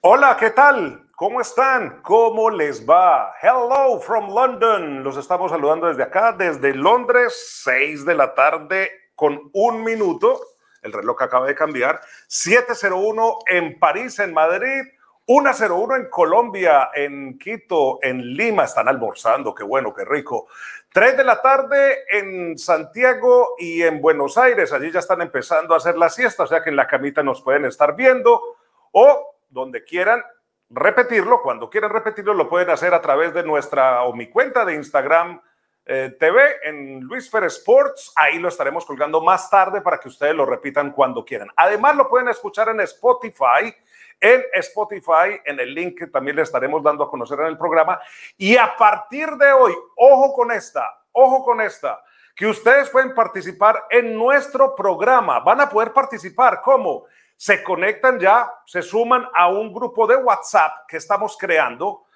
Hola, ¿qué tal? ¿Cómo están? ¿Cómo les va? Hello from London. Los estamos saludando desde acá, desde Londres, 6 de la tarde con un minuto. El reloj acaba de cambiar. 701 en París, en Madrid. 101 en Colombia, en Quito, en Lima. Están almorzando. Qué bueno, qué rico. 3 de la tarde en Santiago y en Buenos Aires. Allí ya están empezando a hacer la siesta, o sea que en la camita nos pueden estar viendo. O donde quieran repetirlo, cuando quieran repetirlo, lo pueden hacer a través de nuestra o mi cuenta de Instagram eh, TV en Luis Fer Sports. Ahí lo estaremos colgando más tarde para que ustedes lo repitan cuando quieran. Además, lo pueden escuchar en Spotify. En Spotify, en el link que también le estaremos dando a conocer en el programa. Y a partir de hoy, ojo con esta, ojo con esta, que ustedes pueden participar en nuestro programa. Van a poder participar. ¿Cómo? Se conectan ya, se suman a un grupo de WhatsApp que estamos creando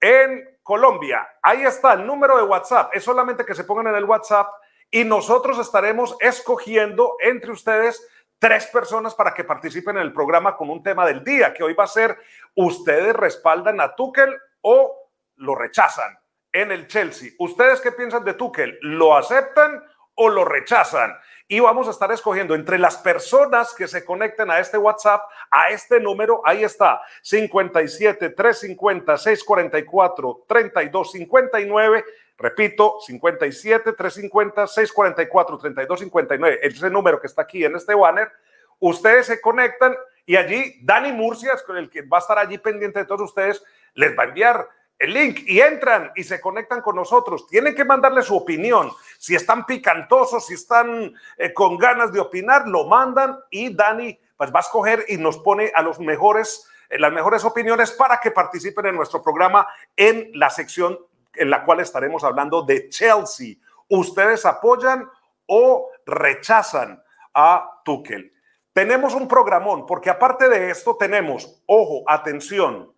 en Colombia. Ahí está el número de WhatsApp. Es solamente que se pongan en el WhatsApp y nosotros estaremos escogiendo entre ustedes tres personas para que participen en el programa con un tema del día, que hoy va a ser ¿ustedes respaldan a Tuchel o lo rechazan en el Chelsea? ¿Ustedes qué piensan de Tuchel? ¿Lo aceptan o lo rechazan? y vamos a estar escogiendo entre las personas que se conecten a este WhatsApp, a este número, ahí está, 57 350 644 3259. Repito, 57 350 644 3259. Ese número que está aquí en este banner. Ustedes se conectan y allí Dani Murcia, el que va a estar allí pendiente de todos ustedes, les va a enviar el link y entran y se conectan con nosotros. Tienen que mandarle su opinión. Si están picantosos, si están eh, con ganas de opinar, lo mandan y Dani pues va a escoger y nos pone a los mejores, eh, las mejores opiniones para que participen en nuestro programa en la sección en la cual estaremos hablando de Chelsea. ¿Ustedes apoyan o rechazan a Tuchel? Tenemos un programón porque aparte de esto tenemos, ojo, atención,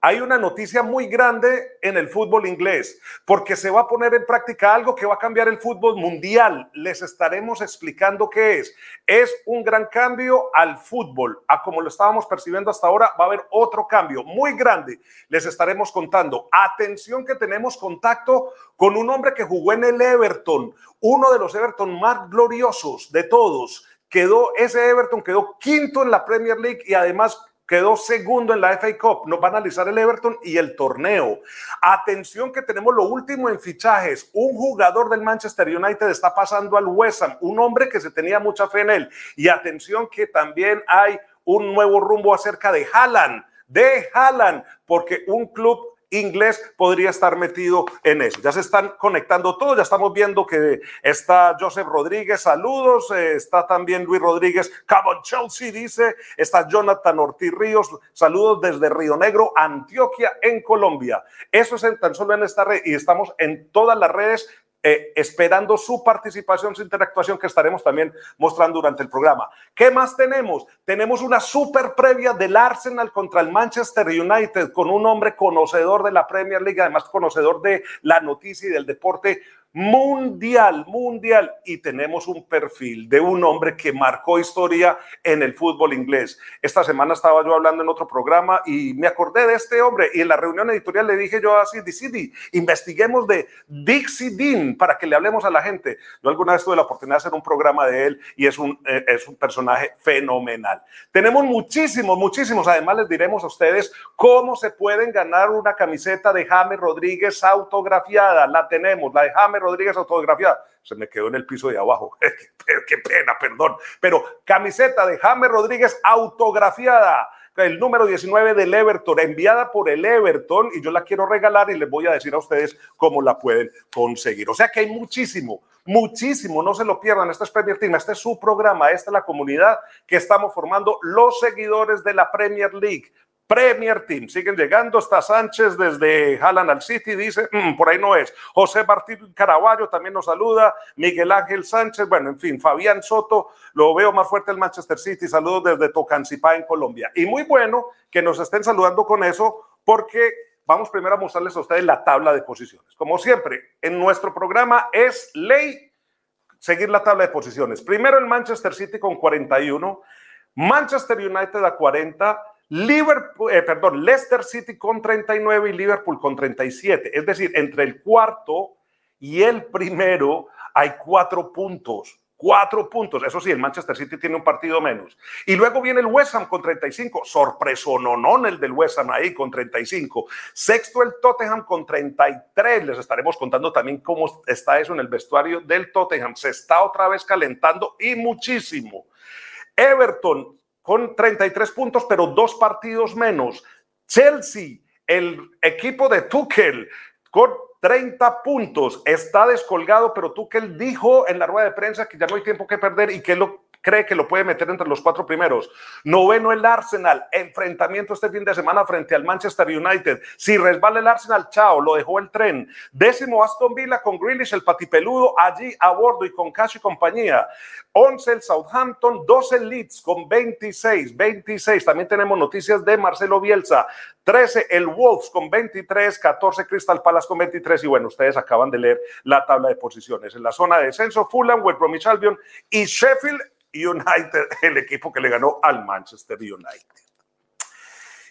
hay una noticia muy grande en el fútbol inglés, porque se va a poner en práctica algo que va a cambiar el fútbol mundial. Les estaremos explicando qué es. Es un gran cambio al fútbol, a como lo estábamos percibiendo hasta ahora, va a haber otro cambio muy grande. Les estaremos contando. Atención que tenemos contacto con un hombre que jugó en el Everton, uno de los Everton más gloriosos de todos. Quedó ese Everton quedó quinto en la Premier League y además quedó segundo en la FA Cup. Nos va a analizar el Everton y el torneo. Atención que tenemos lo último en fichajes. Un jugador del Manchester United está pasando al West Ham, un hombre que se tenía mucha fe en él. Y atención que también hay un nuevo rumbo acerca de Haaland, de Haaland, porque un club inglés podría estar metido en eso. Ya se están conectando todos, ya estamos viendo que está Joseph Rodríguez, saludos, eh, está también Luis Rodríguez, Cabo Chelsea dice, está Jonathan Ortiz Ríos, saludos desde Río Negro, Antioquia, en Colombia. Eso es tan solo en esta red y estamos en todas las redes eh, esperando su participación, su interactuación que estaremos también mostrando durante el programa. ¿Qué más tenemos? Tenemos una super previa del Arsenal contra el Manchester United con un hombre conocedor de la Premier League, además conocedor de la noticia y del deporte mundial, mundial, y tenemos un perfil de un hombre que marcó historia en el fútbol inglés. Esta semana estaba yo hablando en otro programa y me acordé de este hombre y en la reunión editorial le dije yo a Cindy, Cindy, investiguemos de Dixie Dean para que le hablemos a la gente. Yo alguna vez tuve la oportunidad de hacer un programa de él y es un, eh, es un personaje fenomenal. Tenemos muchísimos, muchísimos. Además les diremos a ustedes cómo se pueden ganar una camiseta de James Rodríguez autografiada. La tenemos, la de James Rodríguez autografiada. Se me quedó en el piso de abajo. qué, pena, perdón. Pero camiseta de James Rodríguez autografiada el número 19 del Everton, enviada por el Everton, y yo la quiero regalar y les voy a decir a ustedes cómo la pueden conseguir. O sea que hay muchísimo, muchísimo, no se lo pierdan. Este es Premier Team, este es su programa, esta es la comunidad que estamos formando los seguidores de la Premier League. Premier Team. Siguen llegando. Está Sánchez desde Halland al City. Dice, mm, por ahí no es. José Martín Caraballo también nos saluda. Miguel Ángel Sánchez. Bueno, en fin, Fabián Soto. Lo veo más fuerte el Manchester City. Saludos desde Tocancipá en Colombia. Y muy bueno que nos estén saludando con eso porque vamos primero a mostrarles a ustedes la tabla de posiciones. Como siempre, en nuestro programa es ley seguir la tabla de posiciones. Primero el Manchester City con 41. Manchester United a 40. Liverpool, eh, perdón, Leicester City con 39 y Liverpool con 37. Es decir, entre el cuarto y el primero hay cuatro puntos. Cuatro puntos. Eso sí, el Manchester City tiene un partido menos. Y luego viene el West Ham con 35. Sorpreso, no, no, el del West Ham ahí con 35. Sexto el Tottenham con 33. Les estaremos contando también cómo está eso en el vestuario del Tottenham. Se está otra vez calentando y muchísimo. Everton con 33 puntos, pero dos partidos menos. Chelsea, el equipo de Tuchel, con 30 puntos. Está descolgado, pero Tuchel dijo en la rueda de prensa que ya no hay tiempo que perder y que lo cree que lo puede meter entre los cuatro primeros. Noveno el Arsenal, enfrentamiento este fin de semana frente al Manchester United. Si resbala el Arsenal, chao, lo dejó el tren. Décimo Aston Villa con Grealish, el patipeludo, allí a bordo y con Cash y compañía. Once el Southampton, 12 el Leeds con 26, 26. También tenemos noticias de Marcelo Bielsa. 13 el Wolves con 23, 14 Crystal Palace con 23 y bueno, ustedes acaban de leer la tabla de posiciones. En la zona de descenso, Fulham, West Bromwich Albion y Sheffield United, el equipo que le ganó al Manchester United.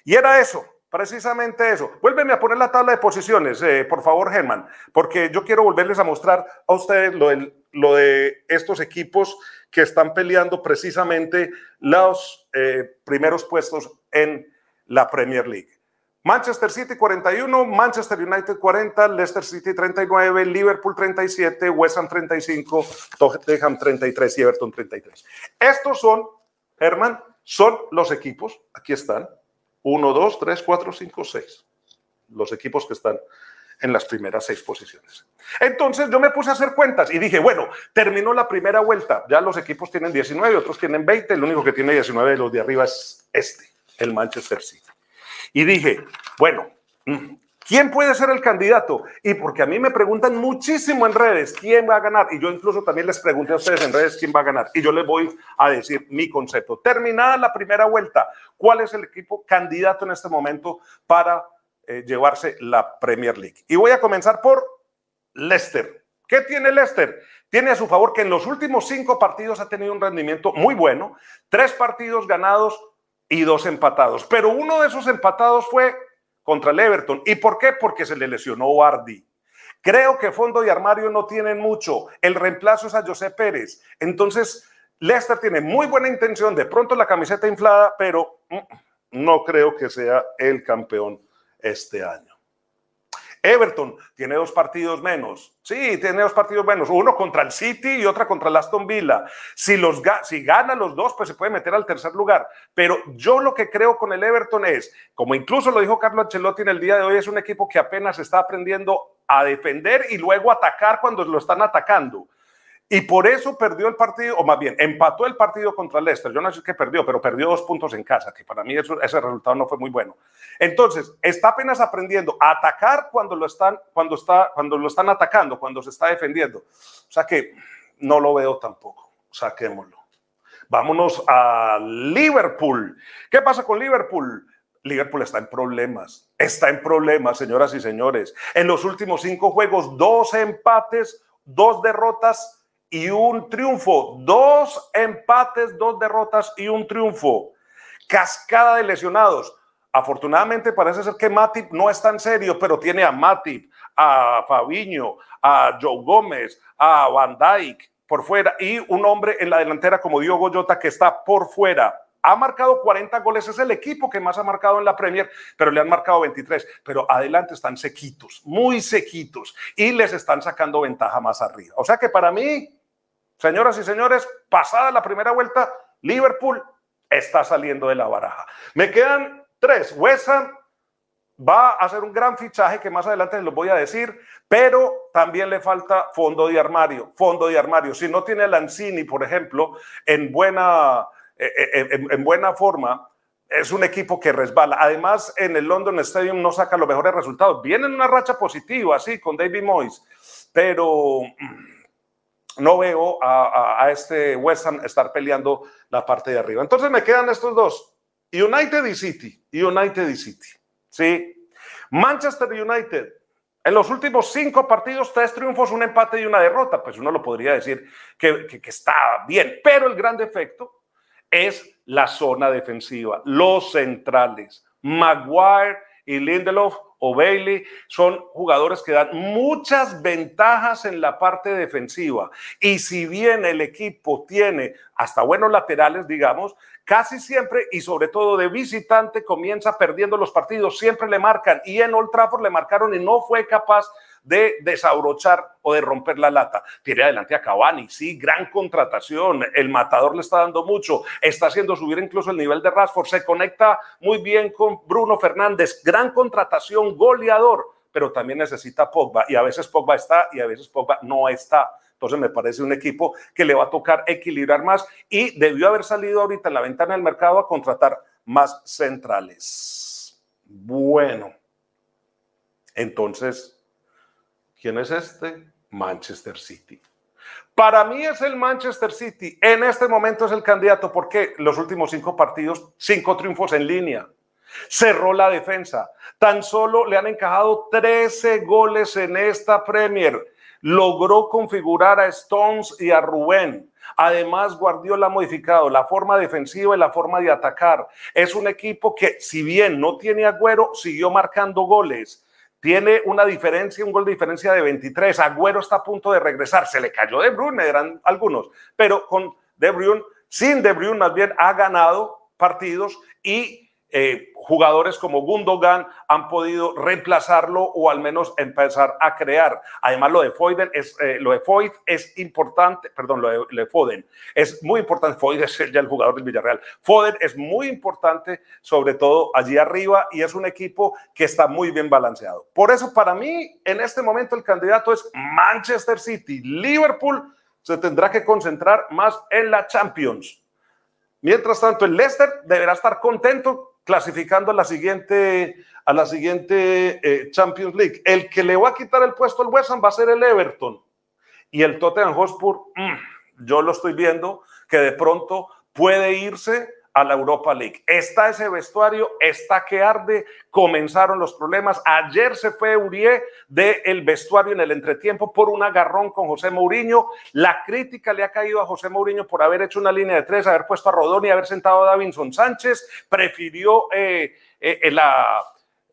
Y era eso, precisamente eso. Vuélveme a poner la tabla de posiciones, eh, por favor, Germán, porque yo quiero volverles a mostrar a ustedes lo, de estos equipos que están peleando precisamente los eh, primeros puestos en la Premier League. Manchester City 41, Manchester United 40, Leicester City 39, Liverpool 37, West Ham 35, Tottenham 33 y Everton 33. Estos son, Herman, son los equipos, aquí están, 1, 2, 3, 4, 5, 6. Los equipos que están en las primeras seis posiciones. Entonces yo me puse a hacer cuentas y dije, bueno, terminó la primera vuelta, ya los equipos tienen 19, otros tienen 20, el único que tiene 19 de los de arriba es este, el Manchester City. Y dije, bueno, mm, ¿quién puede ser el candidato? Y porque a mí me preguntan muchísimo en redes quién va a ganar. Y yo incluso también les pregunté a ustedes en redes quién va a ganar. Y yo les voy a decir mi concepto. Terminada la primera vuelta, ¿cuál es el equipo candidato en este momento para eh, llevarse la Premier League? Y voy a comenzar por Leicester. ¿Qué tiene Leicester? Tiene a su favor que en los últimos cinco partidos ha tenido un rendimiento muy bueno, tres partidos ganados, y dos empatados. Pero uno de esos empatados fue contra el Everton. ¿Y por qué? Porque se le lesionó Wardy. Creo que fondo y armario no tienen mucho. El reemplazo es a José Pérez. Entonces, Leicester tiene muy buena intención, de pronto la camiseta inflada, pero mm, no creo que sea el campeón este año. Everton tiene dos partidos menos. Sí, tiene dos partidos menos. Uno contra el City y otra contra el Aston Villa. Si, los, si gana los dos, pues se puede meter al tercer lugar. Pero yo lo que creo con el Everton es, como incluso lo dijo Carlos Ancelotti en el día de hoy, es un equipo que apenas está aprendiendo a defender y luego atacar cuando lo están atacando. Y por eso perdió el partido, o más bien, empató el partido contra Leicester. Yo no sé qué perdió, pero perdió dos puntos en casa, que para mí ese resultado no fue muy bueno. Entonces, está apenas aprendiendo a atacar cuando lo, están, cuando, está, cuando lo están atacando, cuando se está defendiendo. O sea que no lo veo tampoco. Saquémoslo. Vámonos a Liverpool. ¿Qué pasa con Liverpool? Liverpool está en problemas. Está en problemas, señoras y señores. En los últimos cinco juegos, dos empates, dos derrotas y un triunfo. Dos empates, dos derrotas y un triunfo. Cascada de lesionados. Afortunadamente parece ser que Matip no es tan serio, pero tiene a Matip, a Fabiño, a Joe Gómez, a Van Dijk por fuera y un hombre en la delantera como Diogo Jota que está por fuera. Ha marcado 40 goles, es el equipo que más ha marcado en la Premier, pero le han marcado 23. Pero adelante están sequitos, muy sequitos, y les están sacando ventaja más arriba. O sea que para mí, Señoras y señores, pasada la primera vuelta, Liverpool está saliendo de la baraja. Me quedan tres. West Ham va a hacer un gran fichaje que más adelante les voy a decir, pero también le falta fondo de armario. Fondo de armario. Si no tiene Lanzini, por ejemplo, en buena, en, buena forma, es un equipo que resbala. Además, en el London Stadium no saca los mejores resultados. Viene en una racha positiva, así, con David Moyes, pero mm, no veo a, este West Ham estar peleando la parte de arriba. Entonces me quedan estos dos, United y City, United y City. Sí, Manchester United. En los últimos cinco partidos, tres triunfos, un empate y una derrota. Pues uno lo podría decir que, que está bien, pero el gran defecto es la zona defensiva, los centrales. Maguire y Lindelof o Bailey son jugadores que dan muchas ventajas en la parte defensiva. Y si bien el equipo tiene hasta buenos laterales, digamos, casi siempre y sobre todo de visitante comienza perdiendo los partidos, siempre le marcan y en Old Trafford le marcaron y no fue capaz desabrochar o de romper la lata. Tiene adelante a Cavani, sí, gran contratación, el matador le está dando mucho, está haciendo subir incluso el nivel de Rashford, se conecta muy bien con Bruno Fernández, gran contratación, goleador, pero también necesita Pogba y a veces Pogba está y a veces Pogba no está. Entonces me parece un equipo que le va a tocar equilibrar más y debió haber salido ahorita en la ventana del mercado a contratar más centrales. Bueno, entonces ¿Quién es este? Manchester City. Para mí es el Manchester City. En este momento es el candidato porque los últimos cinco partidos, cinco triunfos en línea. Cerró la defensa. Tan solo le han encajado 13 goles en esta Premier. Logró configurar a Stones y a Rubén. Además, Guardiola ha modificado la forma defensiva y la forma de atacar. Es un equipo que, si bien no tiene agüero, siguió marcando goles tiene una diferencia, un gol de diferencia de 23. Agüero está a punto de regresar. Se le cayó De Bruyne, dirán algunos, pero con De Bruyne, sin De Bruyne más bien ha ganado partidos y eh, jugadores como Gundogan han podido reemplazarlo o al menos empezar a crear. Además, lo de Foden es, eh, lo de Foyt es importante, perdón, lo de, Foden es muy importante. Foden es ya el jugador del Villarreal. Foden es muy importante, sobre todo allí arriba, y es un equipo que está muy bien balanceado. Por eso, para mí, en este momento, el candidato es Manchester City. Liverpool se tendrá que concentrar más en la Champions. Mientras tanto, el Leicester deberá estar contento clasificando a la siguiente, a la siguiente eh, Champions League. El que le va a quitar el puesto al West Ham va a ser el Everton. Y el Tottenham Hotspur, mm, yo lo estoy viendo, que de pronto puede irse a la Europa League. Está ese vestuario, está que arde, comenzaron los problemas. Ayer se fue Urié del vestuario en el entretiempo por un agarrón con José Mourinho. La crítica le ha caído a José Mourinho por haber hecho una línea de tres, haber puesto a Rodón y haber sentado a Davinson Sánchez. Prefirió eh, eh, la...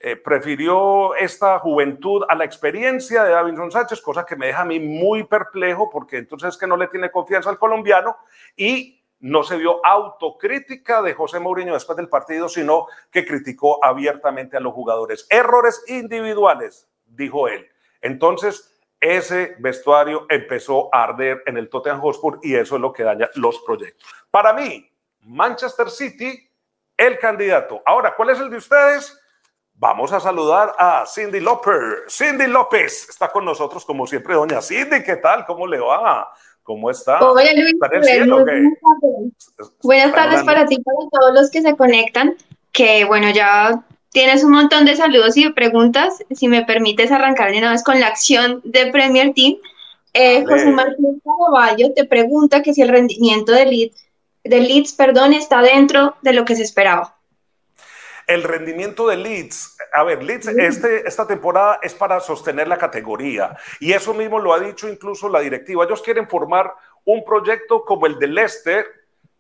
Eh, prefirió esta juventud a la experiencia de Davinson Sánchez, cosa que me deja a mí muy perplejo porque entonces es que no le tiene confianza al colombiano y no se vio autocrítica de José Mourinho después del partido, sino que criticó abiertamente a los jugadores. Errores individuales, dijo él. Entonces, ese vestuario empezó a arder en el Tottenham Hotspur y eso es lo que daña los proyectos. Para mí, Manchester City, el candidato. Ahora, ¿cuál es el de ustedes? Vamos a saludar a Cindy López. Cindy López está con nosotros como siempre. Doña Cindy, ¿qué tal? ¿Cómo le va? ¿Cómo está? Hola Luis. Buenas tardes para ti, para todos los que se conectan. Que bueno, ya tienes un montón de saludos y de preguntas. Si me permites arrancar de una vez con la acción de Premier Team. Eh, José Martín Caraballo te pregunta que si el rendimiento de Leeds, de Leeds perdón, está dentro de lo que se esperaba. El rendimiento de Leeds, a ver, Leeds este, esta temporada es para sostener la categoría y eso mismo lo ha dicho incluso la directiva. Ellos quieren formar un proyecto como el de Leicester,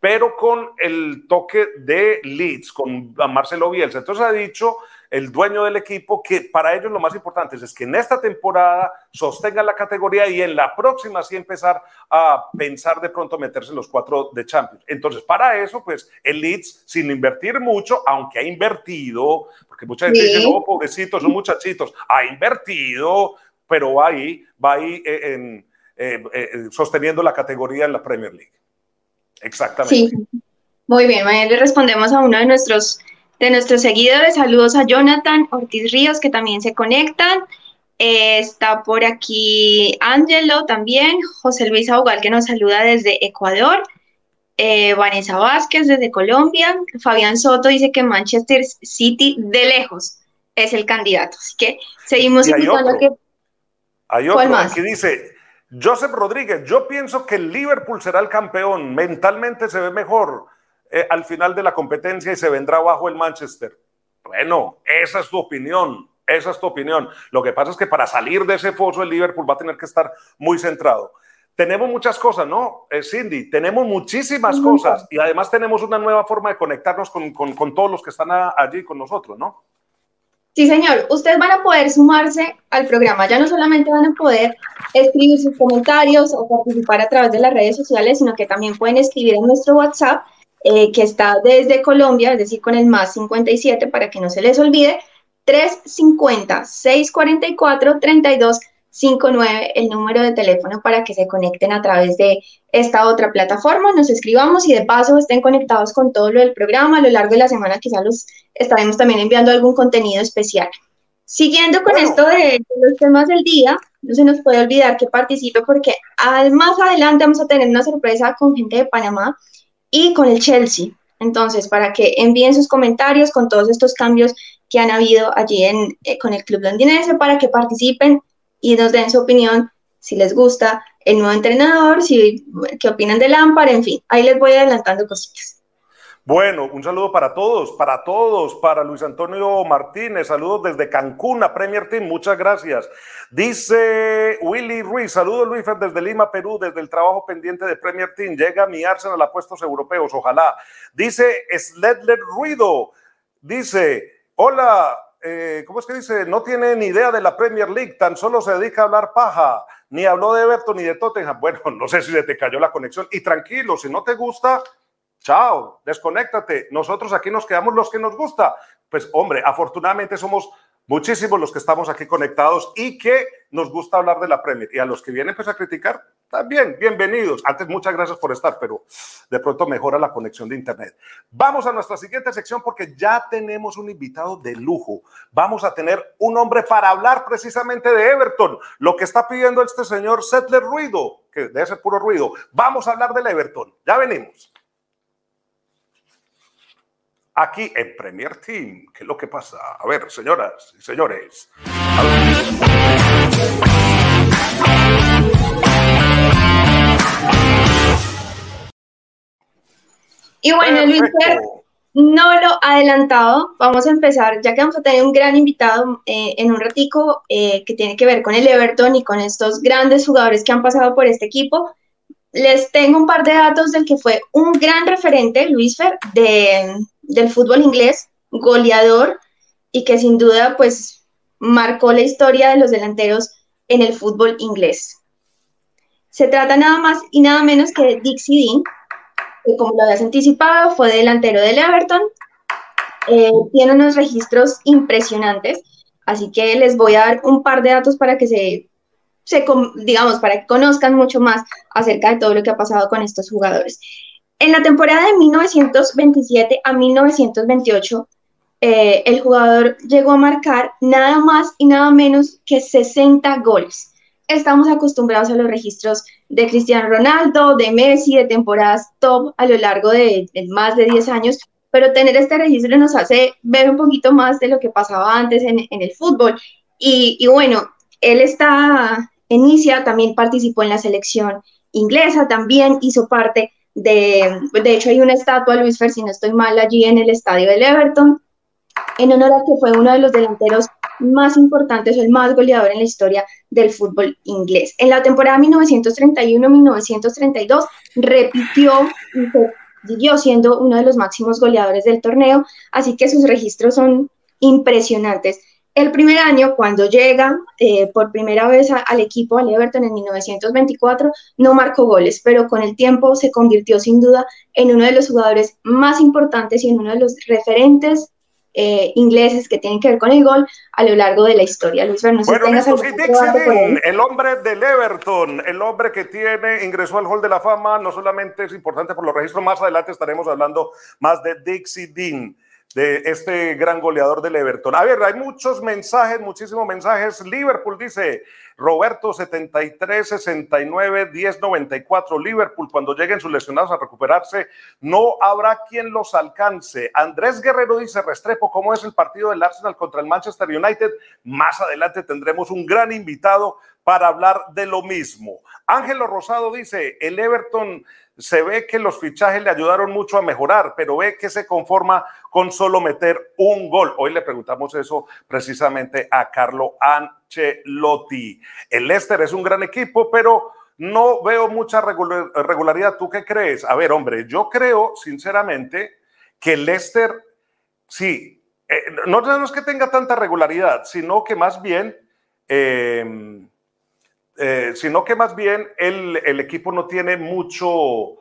pero con el toque de Leeds, con Marcelo Bielsa. Entonces ha dicho el dueño del equipo, que para ellos lo más importante es, que en esta temporada sostengan la categoría y en la próxima sí empezar a pensar de pronto meterse en los cuatro de Champions. Entonces, para eso, pues el Leeds, sin invertir mucho, aunque ha invertido, porque mucha gente dice, no, pobrecitos, son muchachitos, ha invertido, pero va ahí, va ahí eh, en, eh, eh, sosteniendo la categoría en la Premier League. Exactamente. Sí, muy bien, mañana le respondemos a uno de nuestros de nuestros seguidores. Saludos a Jonathan Ortiz Ríos, que también se conectan. Eh, está por aquí Angelo también, José Luis Augal, que nos saluda desde Ecuador. Eh, Vanessa Vázquez desde Colombia. Fabián Soto dice que Manchester City de lejos es el candidato. Así que seguimos escuchando que. Hay otro más? aquí dice Joseph Rodríguez. Yo pienso que el Liverpool será el campeón. Mentalmente se ve mejor. Eh, al final de la competencia y se vendrá abajo el Manchester. Bueno, esa es tu opinión, esa es tu opinión. Lo que pasa es que para salir de ese foso el Liverpool va a tener que estar muy centrado. tenemos muchas cosas, ¿no? Eh, Cindy, tenemos muchísimas cosas y además tenemos una nueva forma de conectarnos con, con, todos los que están allí con nosotros, ¿no? Sí, señor. Ustedes van a poder sumarse al programa. Ya no solamente van a poder escribir sus comentarios o participar a través de las redes sociales, sino que también pueden escribir en nuestro WhatsApp, eh, que está desde Colombia, es decir, con el más 57 para que no se les olvide, 350 644 32 59 el número de teléfono para que se conecten a través de esta otra plataforma, nos escribamos y de paso estén conectados con todo lo del programa. A lo largo de la semana quizás los estaremos también enviando algún contenido especial. Siguiendo con esto de, los temas del día, no se nos puede olvidar que participe porque al, más adelante vamos a tener una sorpresa con gente de Panamá y con el Chelsea. Entonces, para que envíen sus comentarios con todos estos cambios que han habido allí en, eh, con el club londinense, para que participen y nos den su opinión si les gusta el nuevo entrenador, si, qué opinan de Lampard, en fin, ahí les voy adelantando cositas. Bueno, un saludo para todos, para todos, para Luis Antonio Martínez, saludos desde Cancún a Premier Team, muchas gracias. Dice Willy Ruiz, saludos Luis desde Lima, Perú, desde el trabajo pendiente de Premier Team, llega mi Arsenal a puestos europeos, ojalá. Dice Sledler Ruido, dice, hola, eh, ¿cómo es que dice? No tiene ni idea de la Premier League, tan solo se dedica a hablar paja, ni habló de Everton ni de Tottenham. Bueno, no sé si te cayó la conexión. Y tranquilo, si no te gusta, chao, desconéctate. Nosotros aquí nos quedamos los que nos gusta. Pues hombre, afortunadamente somos muchísimos los que estamos aquí conectados y que nos gusta hablar de la Premier. Y a los que vienen pues a criticar, también, bienvenidos. Antes, muchas gracias por estar, pero de pronto mejora la conexión de Internet. Vamos a nuestra siguiente sección porque ya tenemos un invitado de lujo. Vamos a tener un hombre para hablar precisamente de Everton, lo que está pidiendo este señor Settler Ruido, que debe ser puro ruido. Vamos a hablar del Everton. Ya venimos. Aquí en Premier Team, ¿qué es lo que pasa? A ver, señoras y señores. Y bueno, Luis, no lo adelantado, vamos a empezar, ya que vamos a tener un gran invitado eh, en un ratico eh, que tiene que ver con el Everton y con estos grandes jugadores que han pasado por este equipo. Les tengo un par de datos del que fue un gran referente, Luis Fer, de, del fútbol inglés, goleador, y que sin duda pues marcó la historia de los delanteros en el fútbol inglés. Se trata nada más y nada menos que de Dixie Dean, que como lo habías anticipado, fue delantero del Everton. Eh, tiene unos registros impresionantes, así que les voy a dar un par de datos para que se, se, digamos, para que conozcan mucho más acerca de todo lo que ha pasado con estos jugadores. En la temporada de 1927 a 1928, eh, el jugador llegó a marcar nada más y nada menos que 60 goles estamos acostumbrados a los registros de Cristiano Ronaldo, de Messi, de temporadas top a lo largo de, más de 10 años, pero tener este registro nos hace ver un poquito más de lo que pasaba antes en, el fútbol. Y, bueno, él está, inicia, también participó en la selección inglesa, también hizo parte de, de hecho hay una estatua, Luis Fer, si no estoy mal, allí en el estadio del Everton, en honor a que fue uno de los delanteros más importantes o el más goleador en la historia del fútbol inglés. En la temporada 1931-1932 repitió y siguió siendo uno de los máximos goleadores del torneo, así que sus registros son impresionantes. El primer año, cuando llega eh, por primera vez al equipo, al Everton en 1924, no marcó goles, pero con el tiempo se convirtió sin duda en uno de los jugadores más importantes y en uno de los referentes eh, ingleses que tienen que ver con el gol a lo largo de la historia. Luis bueno, el hombre del Everton, el hombre que tiene, ingresó al Hall de la Fama, no solamente es importante por los registros, más adelante estaremos hablando más de Dixie Dean de este gran goleador del Everton. A ver, hay muchos mensajes, muchísimos mensajes. Liverpool dice, Roberto 73, 69, 10, 94. Liverpool, cuando lleguen sus lesionados a recuperarse, no habrá quien los alcance. Andrés Guerrero dice, Restrepo, ¿cómo es el partido del Arsenal contra el Manchester United? Más adelante tendremos un gran invitado para hablar de lo mismo. Ángelo Rosado dice, el Everton se ve que los fichajes le ayudaron mucho a mejorar, pero ve que se conforma con solo meter un gol. Hoy le preguntamos eso precisamente a Carlo Ancelotti. El Leicester es un gran equipo, pero no veo mucha regularidad. ¿Tú qué crees? A ver, hombre, yo creo sinceramente que Leicester, sí, eh, no, es que tenga tanta regularidad, sino que más bien, em, eh, sino que más bien el, el, equipo no tiene mucho,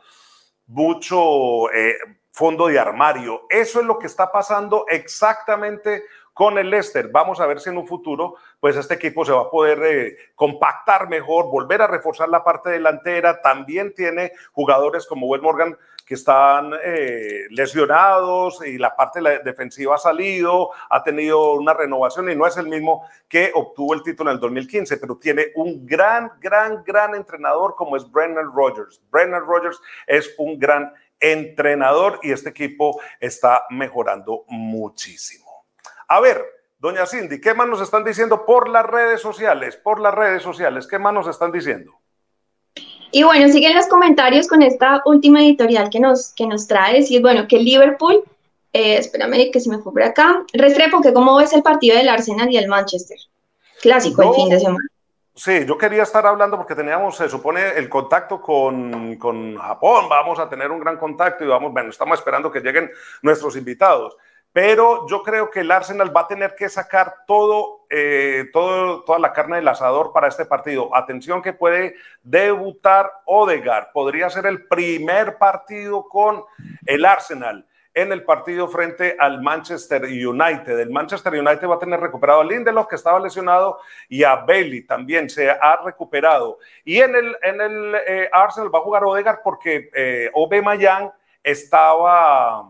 mucho eh, fondo de armario. Eso es lo que está pasando exactamente con el Leicester. Vamos a ver si en un futuro, pues este equipo se va a poder eh, compactar mejor, volver a reforzar la parte delantera. También tiene jugadores como Will Morgan que están eh, lesionados y la parte defensiva ha salido, ha tenido una renovación y no es el mismo que obtuvo el título en el 2015, pero tiene un gran, gran, gran entrenador como es Brennan Rodgers. Brennan Rodgers es un gran entrenador y este equipo está mejorando muchísimo. A ver, doña Cindy, ¿qué más nos están diciendo por las redes sociales? Por las redes sociales, ¿qué más nos están diciendo? Y bueno, siguen los comentarios con esta última editorial que nos, que nos trae, decir, bueno, que Liverpool, eh, espérame que se me fue por acá, Restrepo, que cómo ves el partido del Arsenal y el Manchester, clásico el fin de semana. Sí, yo quería estar hablando porque teníamos, se supone, el contacto con, con Japón, vamos a tener un gran contacto y vamos, bueno, estamos esperando que lleguen nuestros invitados pero yo creo que el Arsenal va a tener que sacar todo, eh, todo, toda la carne del asador para este partido. Atención que puede debutar Odegaard, podría ser el primer partido con el Arsenal en el partido frente al Manchester United. El Manchester United va a tener recuperado a Lindelof, que estaba lesionado, y a Bailey también se ha recuperado. Y en el, en el eh, Arsenal va a jugar Odegaard porque eh, Obe Mayan estaba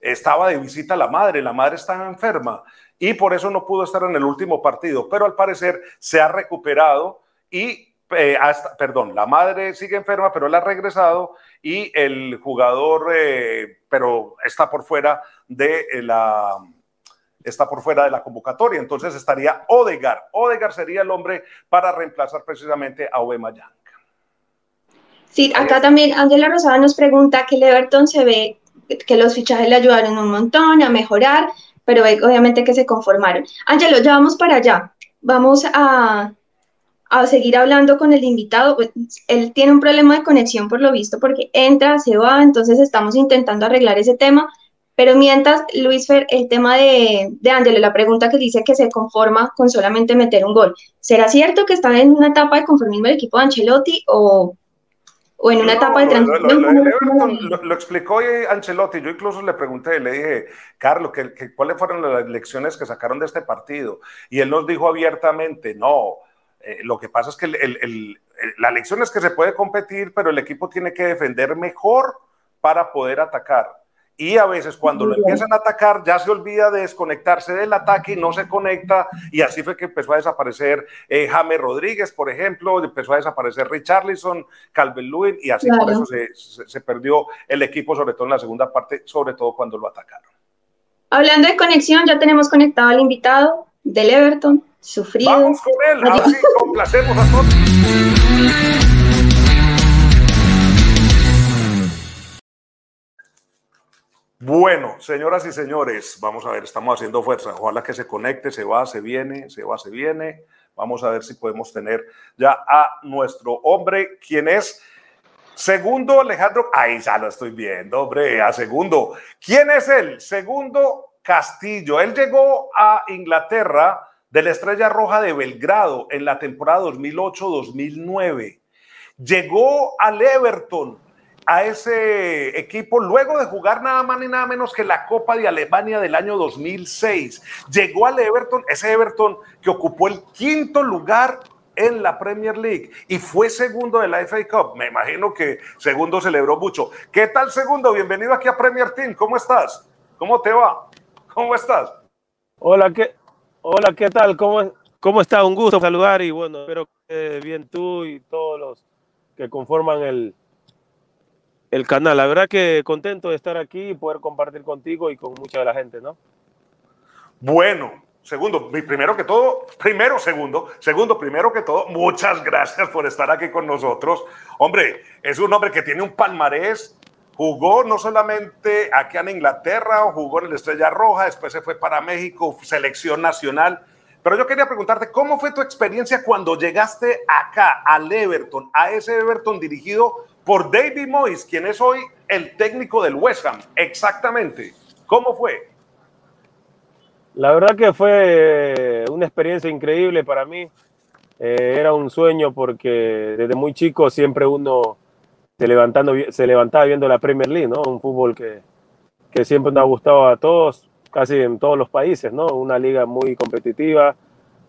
estaba de visita la madre, la madre estaba enferma y por eso no pudo estar en el último partido, pero al parecer se ha recuperado y, eh, hasta, perdón, la madre sigue enferma, pero él ha regresado y el jugador, eh, pero está por fuera de la está por fuera de la convocatoria, entonces estaría Odegar. Odegar sería el hombre para reemplazar precisamente a Yang. Sí, acá también Angela Rosada nos pregunta que el Everton se ve que los fichajes le ayudaron un montón a mejorar, pero obviamente que se conformaron. Ángelo, ya vamos para allá. Vamos a, a seguir hablando con el invitado. Pues, él tiene un problema de conexión por lo visto porque entra, se va, entonces estamos intentando arreglar ese tema. Pero mientras, Luis Fer, el tema de, de la pregunta que dice que se conforma con solamente meter un gol. ¿Será cierto que está en una etapa de conformismo el equipo de Ancelotti o, o en una etapa de transición. Lo, explicó Ancelotti. Yo incluso le pregunté, le dije, Carlos, ¿qué, cuáles fueron las lecciones que sacaron de este partido? Y él nos dijo abiertamente, no, eh, lo que pasa es que la lección es que se puede competir, pero el equipo tiene que defender mejor para poder atacar. Y a veces cuando lo empiezan a atacar ya se olvida de desconectarse del ataque y no se conecta. Y así fue que empezó a desaparecer eh, James Rodríguez, por ejemplo, empezó a desaparecer Richarlison, Calvin Lewin y así por eso se, se, perdió el equipo, sobre todo en la segunda parte, sobre todo cuando lo atacaron. Hablando de conexión, ya tenemos conectado al invitado del Everton, sufrido. Vamos con él, así complacemos a todos. Bueno, señoras y señores, vamos a ver, estamos haciendo fuerza. Ojalá que se conecte, se va, se viene, se va, se viene. Vamos a ver si podemos tener ya a nuestro hombre, quien es segundo Alejandro. Ahí ya lo estoy viendo, hombre, a segundo. ¿Quién es él? Segundo Castillo. Él llegó a Inglaterra de la Estrella Roja de Belgrado en la temporada 2008-2009. Llegó al Everton a ese equipo luego de jugar nada más ni nada menos que la Copa de Alemania del año 2006. Llegó al Everton, ese Everton que ocupó el quinto lugar en la Premier League y fue segundo de la FA Cup. Me imagino que segundo celebró mucho. ¿Qué tal segundo? Bienvenido aquí a Premier Team. ¿Cómo estás? ¿Cómo te va? ¿Cómo estás? Hola, ¿qué, hola, ¿qué tal? ¿Cómo, cómo está? Un gusto saludar y bueno, espero que bien tú y todos los que conforman el, el canal. La verdad que contento de estar aquí y poder compartir contigo y con mucha de la gente, ¿no? Bueno, segundo, primero que todo, primero, segundo, segundo, primero que todo, muchas gracias por estar aquí con nosotros. Hombre, es un hombre que tiene un palmarés, jugó no solamente aquí en Inglaterra, jugó en la Estrella Roja, después se fue para México, selección nacional Pero yo quería preguntarte, ¿cómo fue tu experiencia cuando llegaste acá, al Everton, a ese Everton dirigido por David Moyes, quien es hoy el técnico del West Ham? Exactamente. ¿Cómo fue? La verdad que fue una experiencia increíble para mí. Eh, era un sueño porque desde muy chico siempre uno se, levantando, se levantaba viendo la Premier League, ¿no? Un fútbol que, que siempre nos ha gustado a todos, casi en todos los países, ¿no? Una liga muy competitiva,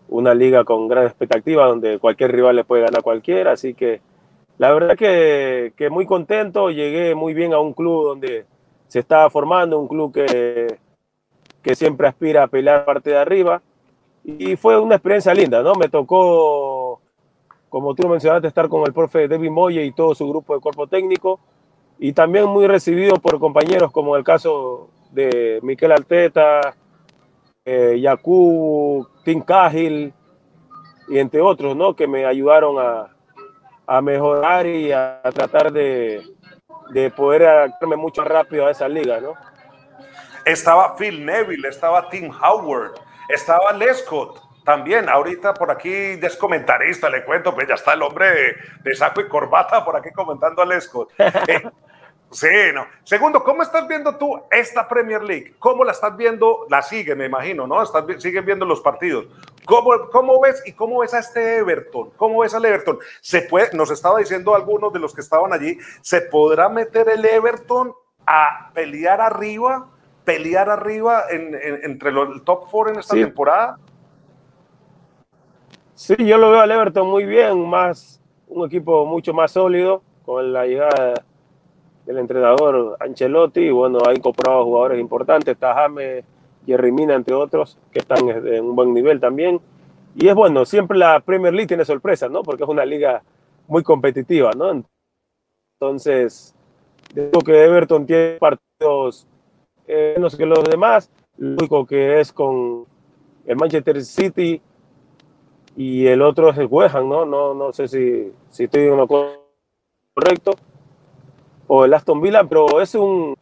una liga con gran expectativa donde cualquier rival le puede ganar a cualquiera, así que la verdad que, que muy contento, llegué muy bien a un club donde se estaba formando, un club que que siempre aspira a pelear parte de arriba. Y fue una experiencia linda, ¿no? Me tocó, como tú mencionaste, estar con el profe David Moye y todo su grupo de cuerpo técnico. Y también muy recibido por compañeros como el caso de Miquel Alteta, eh, Tim Cahill y entre otros, ¿no? Que me ayudaron a, a mejorar y a, tratar de, de poder adaptarme mucho rápido a esa liga, ¿no? Estaba Phil Neville, estaba Tim Howard, estaba Lescott también. Ahorita por aquí descomentarista, le cuento, pues ya está el hombre de, saco y corbata por aquí comentando a Lescott. Eh, sí, no. Segundo, ¿cómo estás viendo tú esta Premier League? ¿Cómo la estás viendo? La siguen, me imagino, ¿no? Estás, siguen viendo los partidos. ¿Cómo, ¿Cómo ves y cómo ves a este Everton? ¿Cómo ves al Everton? Se puede, nos estaba diciendo algunos de los que estaban allí, ¿se podrá meter el Everton a pelear arriba? pelear arriba entre los top four en esta temporada? Sí, yo lo veo al Everton muy bien, más un equipo mucho más sólido con la llegada del entrenador Ancelotti. Y bueno, ha incorporado jugadores importantes, está James, Jerry Mina, entre otros, que están en un buen nivel también. Y es bueno, siempre la Premier League tiene sorpresas, ¿no? Porque es una liga muy competitiva, ¿no? Entonces, digo que Everton tiene partidos menos que los demás. Lo único que es con el Manchester City y el otro es el West ¿no? No, no sé si, si estoy en lo correcto. O el Aston Villa, pero es un.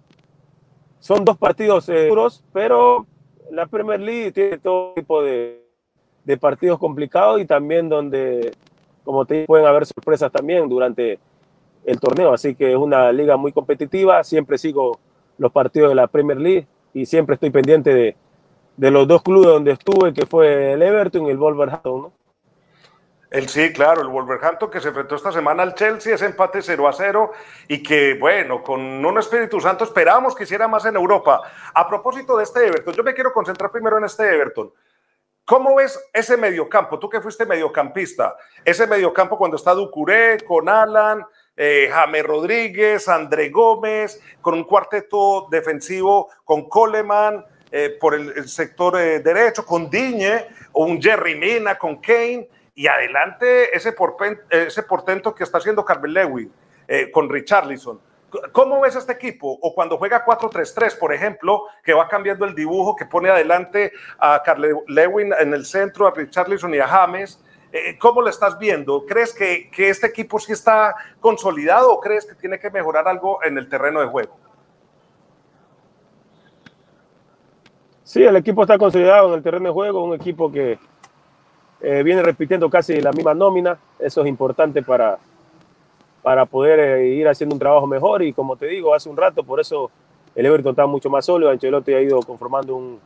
Son dos partidos duros, pero la Premier League tiene todo tipo de, de partidos complicados y también donde, como te pueden haber sorpresas también durante el torneo. Así que es una liga muy competitiva. Siempre sigo los partidos de la Premier League y siempre estoy pendiente de, de los dos clubes donde estuve, que fue el Everton y el Wolverhampton, ¿no? El sí, claro, el Wolverhampton que se enfrentó esta semana al Chelsea, ese empate 0 a 0 y que, bueno, con un Espíritu Santo esperamos que hiciera más en Europa. A propósito de este Everton, yo me quiero concentrar primero en este Everton. ¿Cómo ves ese mediocampo? Tú que fuiste mediocampista, ese mediocampo cuando está Ducuré, con Alan, eh, James Rodríguez, André Gómez, con un cuarteto defensivo con Coleman eh, por el, sector eh, derecho, con Diñe, o un Jerry Mina, con Kane, y adelante ese, ese portento que está haciendo Carmen Lewin con Richarlison. ¿Cómo ves este equipo? O cuando juega 4-3-3, por ejemplo, que va cambiando el dibujo, que pone adelante a Carl Lewin en el centro, a Richarlison y a James, eh, ¿Cómo lo estás viendo? ¿Crees que, que, este equipo sí está consolidado o crees que tiene que mejorar algo en el terreno de juego? Sí, el equipo está consolidado en el terreno de juego, un equipo que eh, viene repitiendo casi la misma nómina, eso es importante para, para poder eh, ir haciendo un trabajo mejor. Y como te digo, hace un rato, por eso el Everton está mucho más sólido, Ancelotti ha ido conformando un,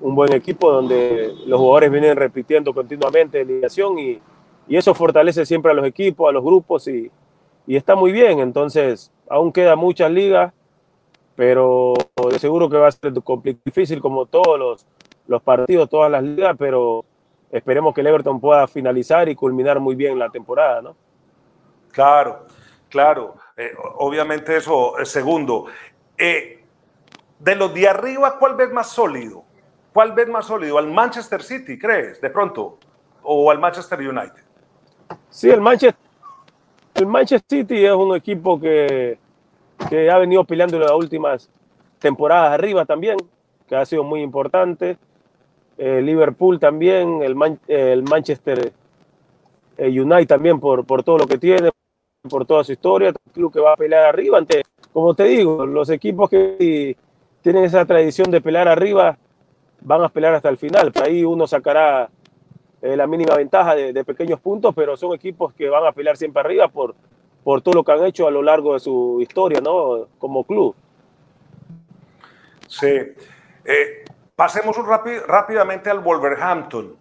un buen equipo donde los jugadores vienen repitiendo continuamente ligación y, y eso fortalece siempre a los equipos, a los grupos y, y, está muy bien. Entonces, aún quedan muchas ligas, pero de seguro que va a ser difícil como todos los, los partidos, todas las ligas, pero esperemos que el Everton pueda finalizar y culminar muy bien la temporada, ¿no? Claro, claro. Eh, obviamente eso, es segundo. Eh, de los de arriba, ¿cuál ves más sólido? ¿Cuál ves más sólido? ¿Al Manchester City, crees, de pronto? ¿O al Manchester United? Sí, el Manchester, el Manchester City es un equipo que, que ha venido peleando las últimas temporadas arriba también, que ha sido muy importante. El Liverpool también, el, el Manchester eh, United también por, por todo lo que tiene, por toda su historia, un club que va a pelear arriba. como te digo, los equipos que tienen esa tradición de pelear arriba van a pelear hasta el final. Por ahí uno sacará eh, la mínima ventaja de, pequeños puntos, pero son equipos que van a pelear siempre arriba por, por todo lo que han hecho a lo largo de su historia, ¿no? Como club. Sí. Eh, pasemos rápidamente al Wolverhampton.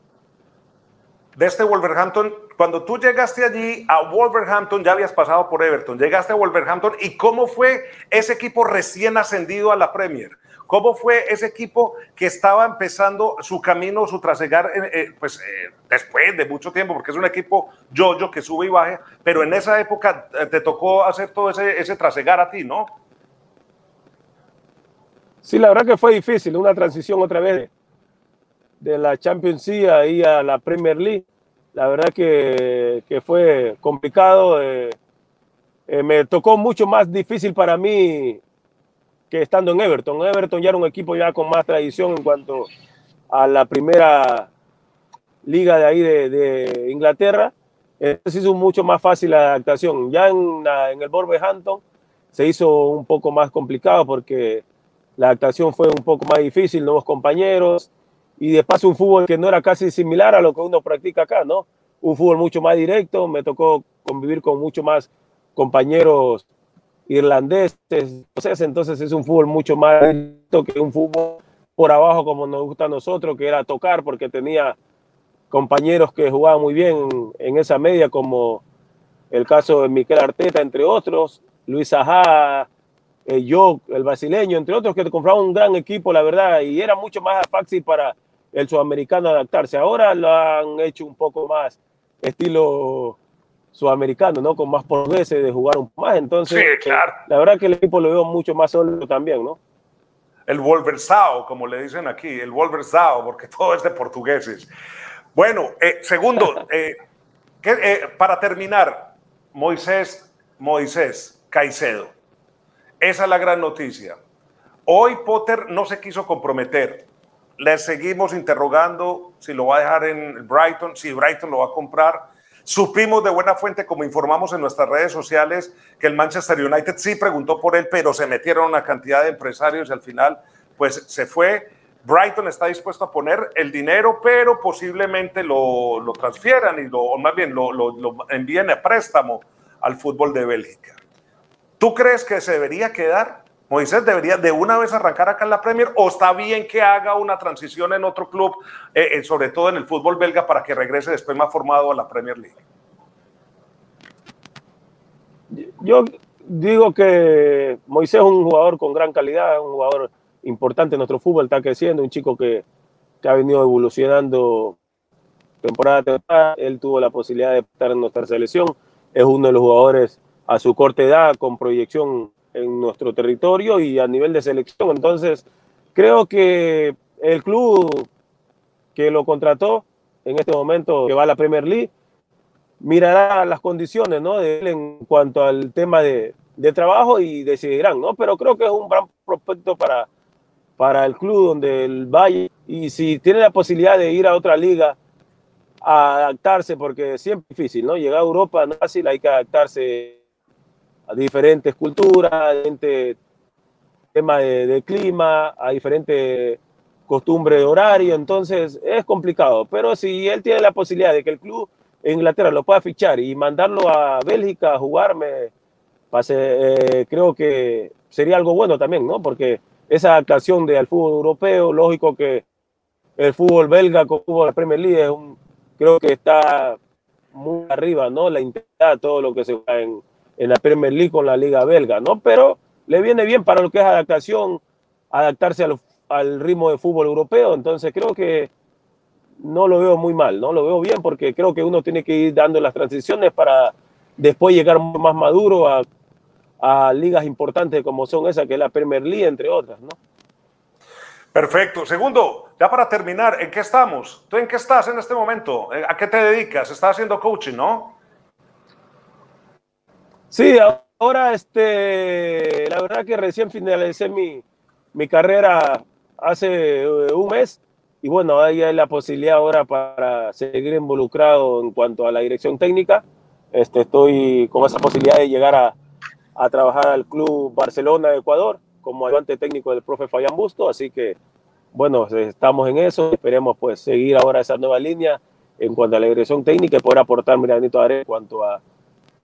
De este Wolverhampton, cuando tú llegaste allí a Wolverhampton, ya habías pasado por Everton, llegaste a Wolverhampton y cómo fue ese equipo recién ascendido a la Premier. ¿Cómo fue ese equipo que estaba empezando su camino, su trasegar, eh, eh, pues eh, después de mucho tiempo, porque es un equipo yo-yo que sube y baja, pero en esa época te tocó hacer todo ese trasegar a ti, ¿no? Sí, la verdad que fue difícil, una transición otra vez de la Champions League ahí a la Premier League. La verdad que, que fue complicado. me tocó mucho más difícil para mí que estando en Everton. Everton ya era un equipo ya con más tradición en cuanto a la primera liga de ahí de, Inglaterra. Entonces hizo mucho más fácil la adaptación. Ya en, en el Wolverhampton se hizo un poco más complicado porque la adaptación fue un poco más difícil, nuevos compañeros y de paso un fútbol que no era casi similar a lo que uno practica acá, ¿no? Un fútbol mucho más directo, me tocó convivir con mucho más compañeros irlandeses, entonces es un fútbol mucho más que un fútbol por abajo como nos gusta a nosotros, que era tocar porque tenía compañeros que jugaban muy bien en, esa media, como el caso de Miquel Arteta, entre otros, Luis Ajá, eh, yo, el brasileño, entre otros, que compraban un gran equipo, la verdad, y era mucho más fácil para el sudamericano adaptarse. Ahora lo han hecho un poco más estilo sudamericano, ¿no? Con más progreso de jugar un poco más. Entonces, la verdad que el equipo lo veo mucho más sólido también, ¿no? El Wolversao, como le dicen aquí, el Wolversao, porque todo es de portugueses. Bueno, eh, segundo, eh, eh, para terminar, Moisés, Moisés Caicedo. Esa es la gran noticia. Hoy Potter no se quiso comprometer. Le seguimos interrogando si lo va a dejar en Brighton, si Brighton lo va a comprar Supimos de buena fuente, como informamos en nuestras redes sociales, que el Manchester United sí preguntó por él, pero se metieron una cantidad de empresarios y al final, pues se fue. Brighton está dispuesto a poner el dinero, pero posiblemente lo, lo transfieran y lo, o más bien lo, lo, lo envíen a préstamo al fútbol de Bélgica. ¿Tú crees que se debería quedar? Moisés debería de una vez arrancar acá en la Premier o está bien que haga una transición en otro club, eh, eh, sobre todo en el fútbol belga, para que regrese después más formado a la Premier League. Yo digo que Moisés es un jugador con gran calidad, un jugador importante en nuestro fútbol, está creciendo, un chico que, que ha venido evolucionando temporada a temporada. Él tuvo la posibilidad de estar en nuestra selección, es uno de los jugadores a su corta edad con proyección en nuestro territorio y a nivel de selección. Entonces, creo que el club que lo contrató en este momento, que va a la Premier League, mirará las condiciones ¿no? de él en cuanto al tema de, de, trabajo y decidirán, ¿no? Pero creo que es un gran prospecto para, para el club donde él vaya y si tiene la posibilidad de ir a otra liga a adaptarse, porque siempre es difícil, ¿no? Llegar a Europa no es fácil, hay que adaptarse a diferentes culturas, a diferentes temas de, clima, a diferentes costumbres de horario, entonces es complicado. Pero si él tiene la posibilidad de que el club en Inglaterra lo pueda fichar y mandarlo a Bélgica a jugarme, pase, eh, creo que sería algo bueno también, ¿no? Porque esa adaptación del fútbol europeo, lógico que el fútbol belga con el fútbol de la Premier League es un, creo que está muy arriba, ¿no? La intensidad, todo lo que se juega en, en la Premier League con la Liga Belga, ¿no? Pero le viene bien para lo que es adaptación, adaptarse al, ritmo de fútbol europeo, entonces creo que no lo veo muy mal, ¿no? Lo veo bien porque creo que uno tiene que ir dando las transiciones para después llegar más maduro a, a ligas importantes como son esas, que es la Premier League, entre otras, ¿no? Perfecto. Segundo, ya para terminar, ¿en qué estamos? ¿Tú en qué estás en este momento? ¿A qué te dedicas? ¿Estás haciendo coaching, no? Sí, ahora este, la verdad que recién finalicé mi, mi carrera hace eh, un mes y bueno, ahí hay la posibilidad ahora para seguir involucrado en cuanto a la dirección técnica. Este, estoy con esa posibilidad de llegar a, a trabajar al Club Barcelona de Ecuador como ayudante técnico del profe Fabián Busto, así que bueno, estamos en eso, esperemos pues seguir ahora esa nueva línea en cuanto a la dirección técnica y poder aportar mi granito de en cuanto a,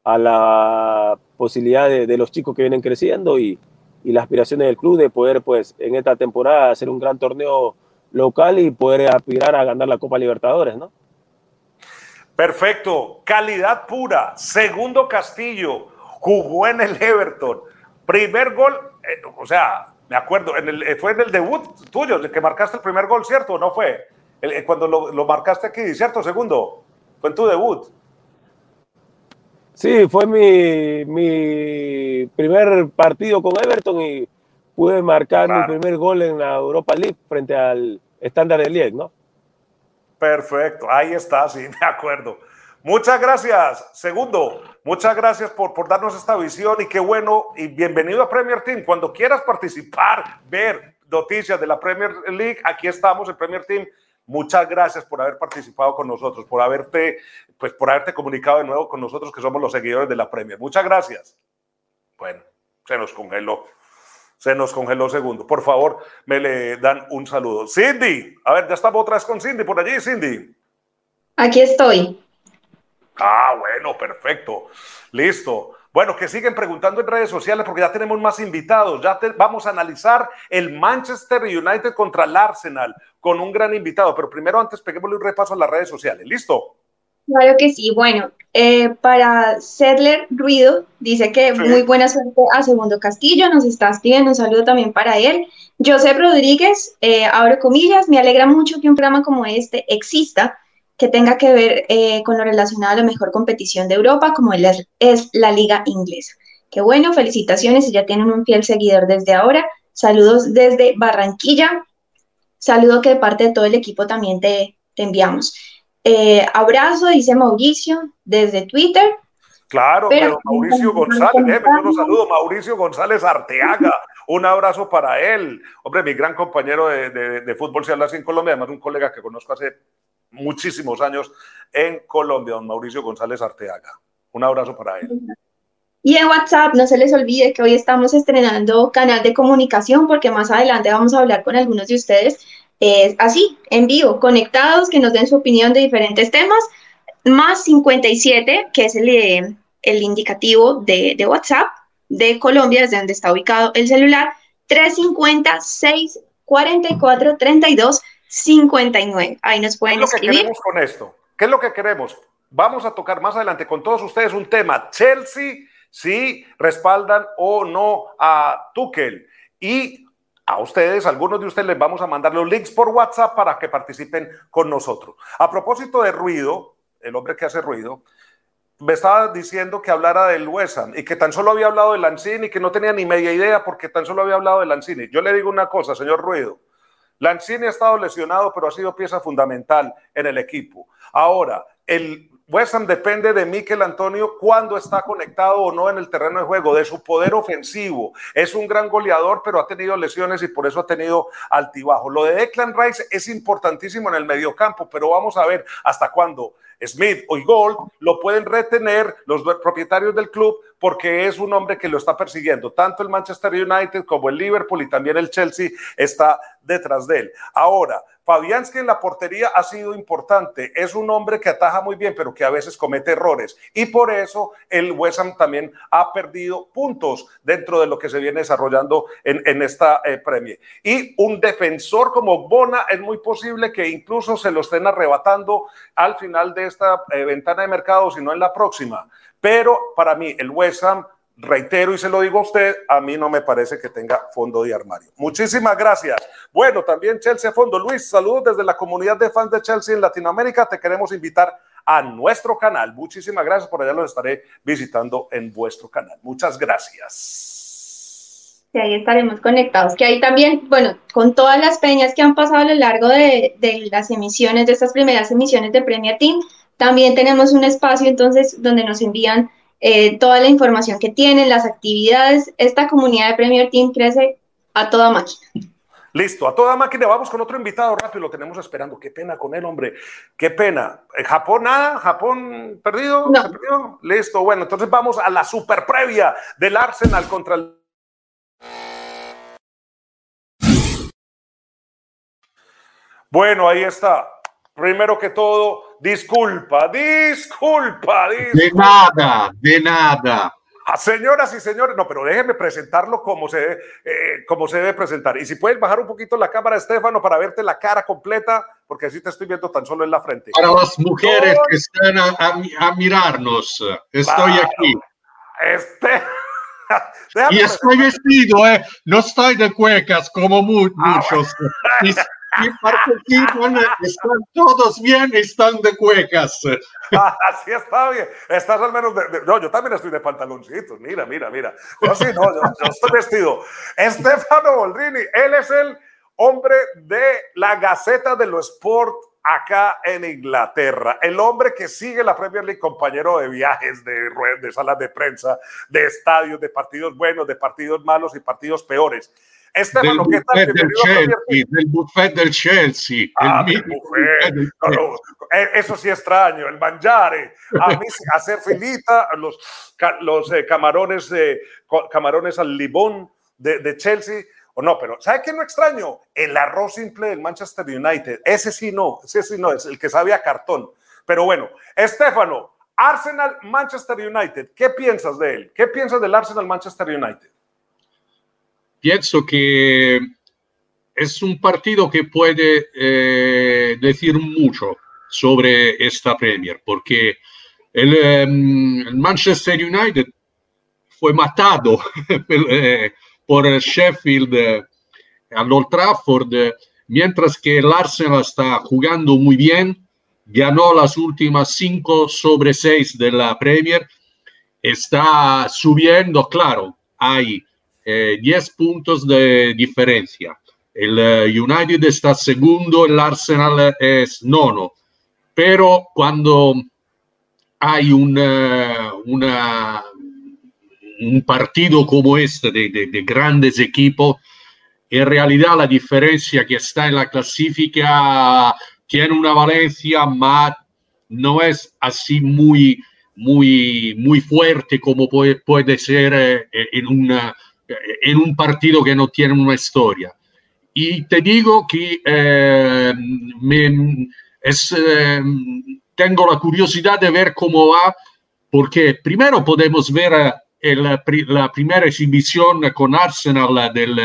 a la posibilidad de, los chicos que vienen creciendo y, y las aspiraciones del club de poder pues en esta temporada hacer un gran torneo local y poder aspirar a ganar la Copa Libertadores, ¿no? Perfecto, calidad pura. Segundo Castillo, jugó en el Everton. Primer gol, eh, o sea, me acuerdo, en el, eh, fue en el debut tuyo, el que marcaste el primer gol, ¿cierto? ¿O no fue? Eh, cuando lo, marcaste aquí, ¿cierto? Segundo, fue en tu debut. Sí, fue mi, mi primer partido con Everton y pude marcar mi primer gol en la Europa League frente al estándar de Lieg, ¿no? Perfecto, ahí está, sí, de acuerdo. Muchas gracias. Segundo, muchas gracias por, por darnos esta visión y qué bueno y bienvenido a Premier Team. Cuando quieras participar, ver noticias de la Premier League, aquí estamos en Premier Team. Muchas gracias por haber participado con nosotros, por haberte, pues por haberte comunicado de nuevo con nosotros que somos los seguidores de la Premier. Muchas gracias. Bueno, se nos congeló. Se nos congeló segundo. Por favor, me le dan un saludo. Cindy, a ver, ya estamos otra vez con Cindy por allí, Cindy. Aquí estoy. Ah, bueno, perfecto. Listo. Bueno, que siguen preguntando en redes sociales porque ya tenemos más invitados. Ya vamos a analizar el Manchester United contra el Arsenal con un gran invitado. Pero primero, antes, peguémosle un repaso a las redes sociales. ¿Listo? Claro que sí. Bueno, eh, para Sedler Ruido, dice que muy buena suerte a Segundo Castillo. Nos está escribiendo un saludo también para él. Josep Rodríguez, eh, abro comillas, me alegra mucho que un programa como este exista que tenga que ver eh, con lo relacionado a la mejor competición de Europa, como es, es la Liga Inglesa. Qué bueno, felicitaciones, ya tienen un fiel seguidor desde ahora. Saludos desde Barranquilla. Saludo que de parte de todo el equipo también te, enviamos. Eh, abrazo, dice Mauricio, desde Twitter. Claro, pero, Mauricio González, eh, yo lo saludo, Mauricio González Arteaga, un abrazo para él. Hombre, mi gran compañero de, de, de fútbol se habla así en Colombia, además un colega que conozco hace muchísimos años en Colombia, don Mauricio González Arteaga. Un abrazo para él. Y en WhatsApp, no se les olvide que hoy estamos estrenando canal de comunicación porque más adelante vamos a hablar con algunos de ustedes es así, en vivo, conectados, que nos den su opinión de diferentes temas, más 57, que es el, el indicativo de, de, WhatsApp de Colombia, desde donde está ubicado el celular, 350 644 32 59. Ahí nos pueden ¿Qué es lo que queremos con esto? ¿Qué es lo que queremos? Vamos a tocar más adelante con todos ustedes un tema. Chelsea, si respaldan o no a Tuchel. Y a ustedes, algunos de ustedes les vamos a mandar los links por WhatsApp para que participen con nosotros. A propósito de ruido, el hombre que hace ruido, me estaba diciendo que hablara del West y que tan solo había hablado de Lanzini y que no tenía ni media idea porque tan solo había hablado de Lanzini. Yo le digo una cosa, señor Ruido. Lanzini ha estado lesionado, pero ha sido pieza fundamental en el equipo. Ahora, el West Ham depende de Miquel Antonio cuando está conectado o no en el terreno de juego, de su poder ofensivo. Es un gran goleador, pero ha tenido lesiones y por eso ha tenido altibajo. Lo de Declan Rice es importantísimo en el mediocampo, pero vamos a ver hasta cuándo Smith o Gold lo pueden retener los propietarios del club porque es un hombre que lo está persiguiendo. Tanto el Manchester United como el Liverpool y también el Chelsea está detrás de él. Ahora, Fabianski en la portería ha sido importante. Es un hombre que ataja muy bien, pero que a veces comete errores. Y por eso el West Ham también ha perdido puntos dentro de lo que se viene desarrollando en, esta eh, Premier. Y un defensor como Bona es muy posible que incluso se lo estén arrebatando al final de esta eh, ventana de mercado, si no en la próxima. Pero para mí, el West Ham reitero y se lo digo a usted, a mí no me parece que tenga fondo de armario. Muchísimas gracias. Bueno, también Chelsea fondo. Luis, saludos desde la comunidad de fans de Chelsea en Latinoamérica. Te queremos invitar a nuestro canal. Muchísimas gracias. Por allá los estaré visitando en vuestro canal. Muchas gracias. Sí, ahí estaremos conectados. Que ahí también, bueno, con todas las peñas que han pasado a lo largo de, de las emisiones, de estas primeras emisiones de Premier Team, también tenemos un espacio entonces donde nos envían eh, toda la información que tienen, las actividades. Esta comunidad de Premier Team crece a toda máquina. Listo, a toda máquina. Vamos con otro invitado rápido, lo tenemos esperando. Qué pena con él, hombre. Qué pena. ¿Japón nada? ¿Japón perdido? perdido? Listo, bueno, entonces vamos a la super previa del Arsenal contra el Bueno, ahí está. Primero que todo, disculpa, disculpa, disculpa. De nada, de nada. Ah, señoras y señores, no, pero déjenme presentarlo como se, debe, eh, como se debe presentar. Y si puedes bajar un poquito la cámara, Estefano, para verte la cara completa, porque así te estoy viendo tan solo en la frente. Para las mujeres que están a, a, a mirarnos, estoy claro. aquí. Este. y estoy vestido, ¿eh? No estoy de cuecas como mu Ah, muchos. Mi participan, están todos bien, están de cuecas. Así está bien. Estás al menos de, No, yo también estoy de pantaloncitos. Mira, mira, mira. Yo sí, no, yo, yo estoy vestido. Estefano Boldrini, él es el hombre de la Gaceta de lo Sport acá en Inglaterra. El hombre que sigue la Premier League, compañero de viajes, de, de salas de prensa, de estadios, de partidos buenos, de partidos malos y partidos peores. Estefano, del Chelsea, del buffet del Chelsea. Ah, el buffet. Del no, eso sí extraño, el mangiare. A mí hacer filita, los, los eh, camarones, eh, camarones al limón de, de Chelsea. O no, pero ¿sabe qué no extraño? El arroz simple del Manchester United. Ese sí no, ese sí no, es el que sabe a cartón. Pero bueno, Estefano, Arsenal, Manchester United, ¿qué piensas de él? ¿Qué piensas del Arsenal, Manchester United? Pienso que es un partido que puede eh, decir mucho sobre esta Premier, porque el, um, el Manchester United fue matado por Sheffield eh, al Old Trafford, mientras que el Arsenal está jugando muy bien, ganó las últimas 5 sobre 6 de la Premier, está subiendo, claro, hay 10 eh, puntos de diferencia. El uh, United está segundo, el Arsenal es nono, pero cuando hay una, una un partido como este de, de, de, grandes equipos, en realidad la diferencia que está en la clasifica tiene una valencia, más no es así muy, muy, muy fuerte como puede, puede ser eh, en, una, en un partido que no tiene una historia. Y te digo que eh, me, es, eh, tengo la curiosidad de ver cómo va, porque primero podemos ver el, la primera exhibición con Arsenal del,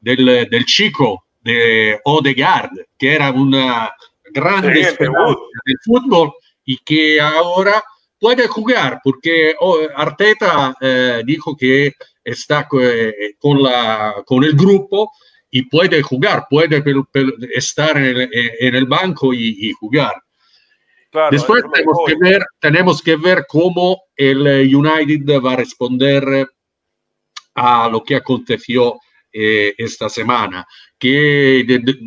del, del chico de Odegaard, que era una grande sí, del fútbol y que ahora puede jugar, porque Arteta eh, dijo que está eh, con, la, con el grupo y puede jugar, puede estar en, el banco y, y jugar. Claro, Después tenemos que, ver, tenemos que ver cómo el United va a responder a lo que aconteció eh, esta semana, que de, de,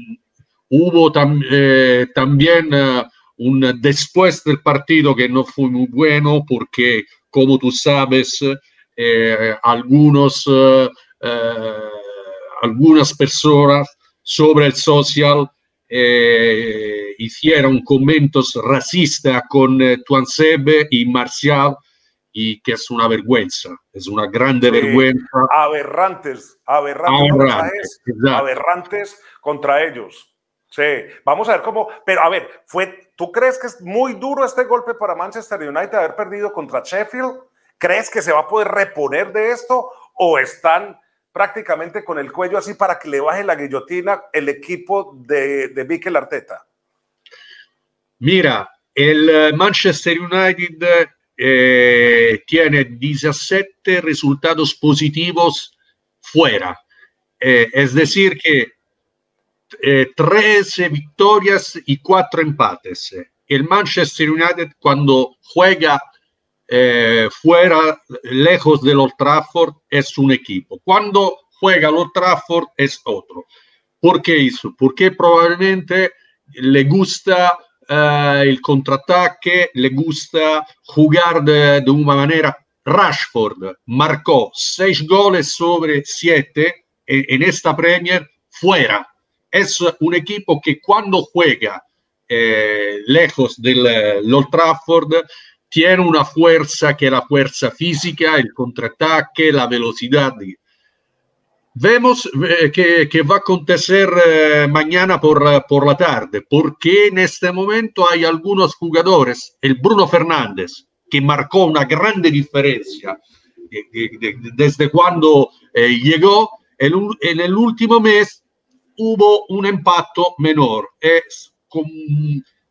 hubo tam, eh, también uh, un después del partido que no fue muy bueno porque, como tú sabes, eh, algunos, algunas personas sobre el social eh, hicieron comentarios racistas con eh, Tuansebe y Marcial y que es una vergüenza, es una grande sí, vergüenza. Aberrantes, aberrantes, aberrantes, contra aberrantes contra ellos. Sí, vamos a ver cómo, pero a ver, fue, ¿tú crees que es muy duro este golpe para Manchester United haber perdido contra Sheffield? ¿Crees que se va a poder reponer de esto o están prácticamente con el cuello así para que le baje la guillotina el equipo de, de Mikel Arteta? Mira, el Manchester United eh, tiene 17 resultados positivos fuera. Eh, es decir, que eh, 13 victorias y 4 empates. El Manchester United cuando juega eh, fuera, lejos del Old Trafford, es un equipo. Cuando juega al Old Trafford es otro. ¿Por qué eso? Porque probablemente le gusta uh, el contraataque, le gusta jugar de, una manera. Rashford marcó seis goles sobre siete en, en esta Premier fuera. Es un equipo que cuando juega eh, lejos del Old Trafford tiene una fuerza que la fuerza física, el contraataque, la velocidad. Vemos eh, que, va a acontecer eh, mañana por, por la tarde, porque en este momento hay algunos jugadores, el Bruno Fernández, que marcó una grande diferencia desde cuando llegó, en, el último mes hubo un impacto menor. Es como,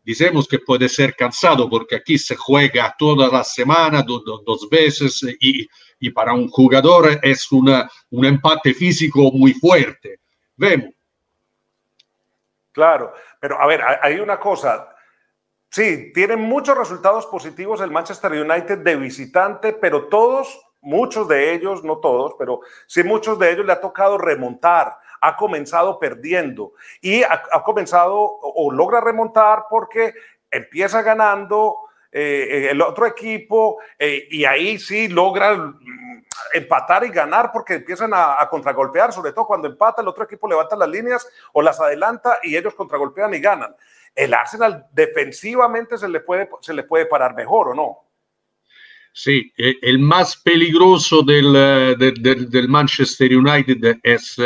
Dicemos que puede ser cansado porque aquí se juega toda la semana, dos veces, y, y, para un jugador es una, un empate físico muy fuerte. Vemos. Claro, pero a ver, hay una cosa. Sí, tiene muchos resultados positivos el Manchester United de visitante, pero todos, muchos de ellos, no todos, pero sí muchos de ellos le ha tocado remontar ha comenzado perdiendo y ha, comenzado o, logra remontar porque empieza ganando eh, el otro equipo eh, y ahí sí logra mm, empatar y ganar porque empiezan a, contragolpear, sobre todo cuando empata el otro equipo levanta las líneas o las adelanta y ellos contragolpean y ganan. El Arsenal defensivamente se le puede, se le puede parar mejor o no. Sí, e, el más peligroso del, eh, del, del Manchester United es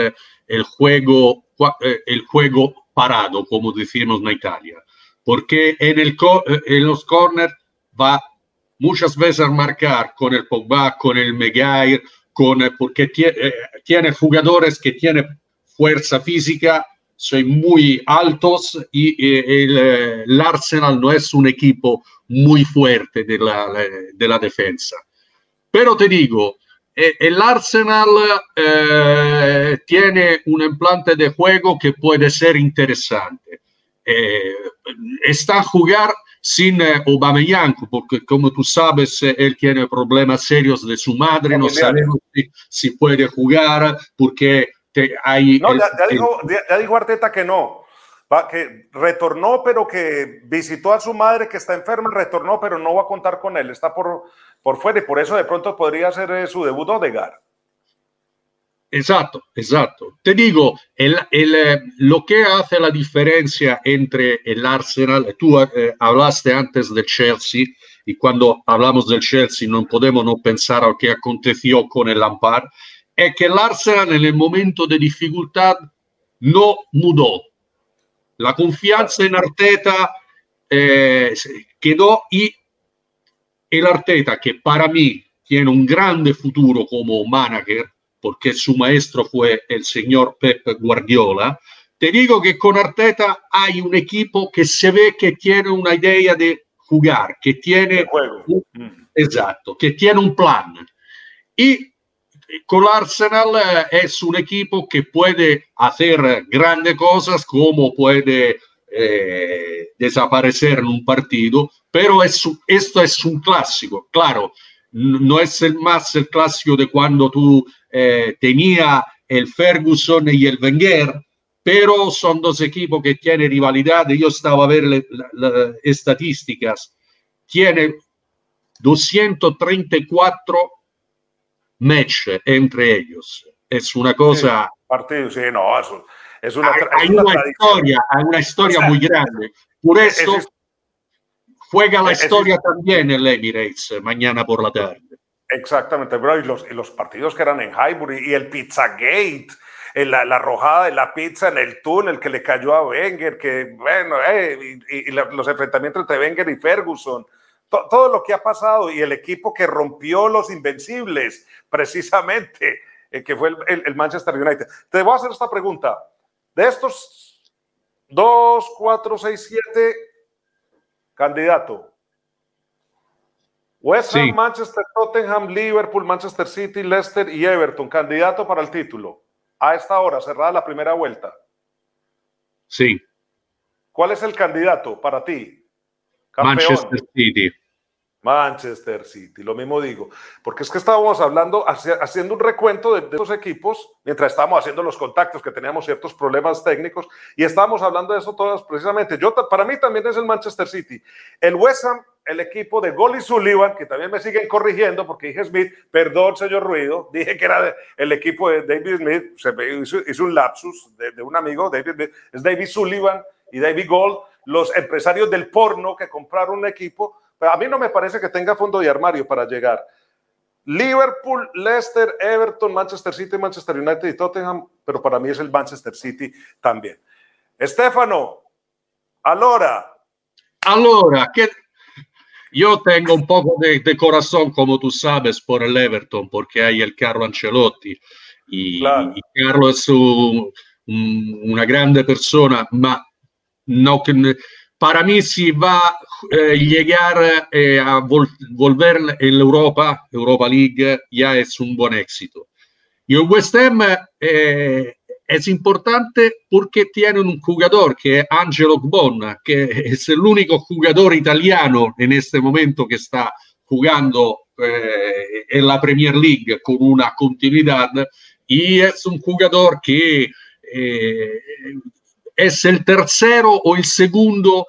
el juego, eh, el juego parado, como decimos en Italia, porque en, el, eh, en los corners va muchas veces a marcar con el Pogba, con el Megair, con, eh, porque tiene, tiene jugadores que tienen fuerza física, son muy altos y el, Arsenal no es un equipo muy fuerte de la, de la defensa. Pero te digo, el Arsenal eh, tiene un implante de juego que puede ser interesante. Eh, está a jugar sin eh, Aubameyang, porque como tú sabes, él tiene problemas serios de su madre, no sabemos si, puede jugar, porque hay... No, ya, dijo, ya, dijo, Arteta que no, que retornó, pero que visitó a su madre que está enferma, retornó, pero no va a contar con él, está por, por fuera y por eso de pronto podría ser eh, su debut Odegar. Exacto, exacto. Te digo, el, el, eh, lo que hace la diferencia entre el Arsenal, tú eh, hablaste antes del Chelsea y cuando hablamos del Chelsea no podemos no pensar a lo que aconteció con el Lampard, es que el Arsenal en el momento de dificultad no mudó. La confianza en Arteta eh, quedó y el Arteta, que para mí tiene un grande futuro como manager, porque su maestro fue el señor Pep Guardiola, te digo que con Arteta hay un equipo que se ve que tiene una idea de jugar, que tiene un, mm. exacto, que tiene un plan. Y con Arsenal eh, es un equipo que puede hacer grandes cosas como puede eh, desaparecer en un partido, pero es, esto es un clásico, claro, no es el más el clásico de cuando tú eh, tenía el Ferguson y el Wenger, pero son dos equipos que tienen rivalidad. Yo estaba a ver las estadísticas. Tiene 234 match entre ellos. Es una cosa... partido, sí, no, es una, hay, una, historia, hay una historia muy grande. Por eso juega la historia también el Emirates mañana por la tarde. Exactamente, bro. Y los, los partidos que eran en Highbury y el Pizzagate, la, la arrojada de la pizza en el túnel que le cayó a Wenger, que bueno, eh, y, los enfrentamientos entre Wenger y Ferguson, todo lo que ha pasado y el equipo que rompió los invencibles, precisamente, eh, que fue el, el Manchester United. Te voy a hacer esta pregunta. De estos 2, 4, 6, 7 candidato. West Ham, Manchester, Tottenham, Liverpool, Manchester City, Leicester y Everton, candidato para el título. A esta hora, cerrada la primera vuelta. Sí. ¿Cuál es el candidato para ti? Manchester City. Manchester City, lo mismo digo, porque es que estábamos hablando, haciendo un recuento de, de, esos equipos, mientras estábamos haciendo los contactos, que teníamos ciertos problemas técnicos, y estábamos hablando de eso todos precisamente. Yo, para mí también es el Manchester City. El West Ham, el equipo de Goli Sullivan, que también me siguen corrigiendo, porque dije Smith, perdón, señor Ruido, dije que era el equipo de David Smith, se hizo, hizo un lapsus de, de, un amigo, David Smith, es David Sullivan y David Gold, los empresarios del porno que compraron un equipo a mí no me parece que tenga fondo de armario para llegar. Liverpool, Leicester, Everton, Manchester City, Manchester United y Tottenham, pero para mí es el Manchester City también. Estefano, allora. Allora, que yo tengo un poco de, de, corazón, como tú sabes, por el Everton, porque hay el Carlo Ancelotti. Y, claro. y Carlo es un, un, una grande persona, ma no, para mí si va a eh, llegar eh, a vol volver en Europa, Europa League, ya es un buen éxito. Y el West Ham eh, es importante porque tiene un jugador que es Angelo Gbon, que es el único jugador italiano en este momento que está jugando eh, en la Premier League con una continuidad y es un jugador que eh, es el tercero o el segundo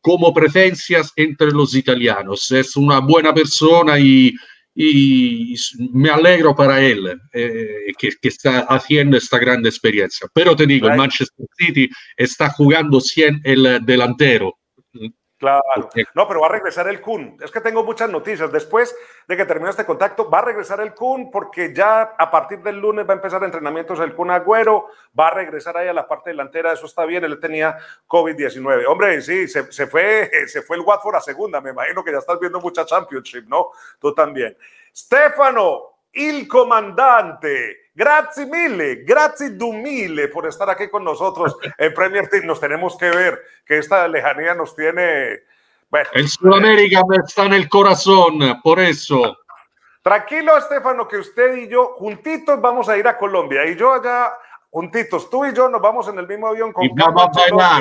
como preferencias entre los italianos. Es una buena persona y, y me alegro para él eh, que, que, está haciendo esta gran experiencia. Pero te digo, el Manchester City está jugando 100 el delantero. Claro. No, pero va a regresar el Kun. Es que tengo muchas noticias. Después de que termine este contacto, va a regresar el Kun porque ya a partir del lunes va a empezar entrenamientos el Kun Agüero. Va a regresar ahí a la parte delantera. Eso está bien. Él tenía COVID-19. Hombre, sí, se, se, fue, se fue el Watford a segunda. Me imagino que ya estás viendo mucha Championship, ¿no? Tú también. Stefano, el comandante. Grazie mille, grazie du mille por estar aquí con nosotros en Premier Team. Nos tenemos que ver, que esta lejanía nos tiene. Bueno, el Sudamérica está en el corazón, por eso. Tranquilo, Estefano, que usted y yo juntitos vamos a ir a Colombia y yo allá juntitos, tú y yo nos vamos en el mismo avión con y vamos a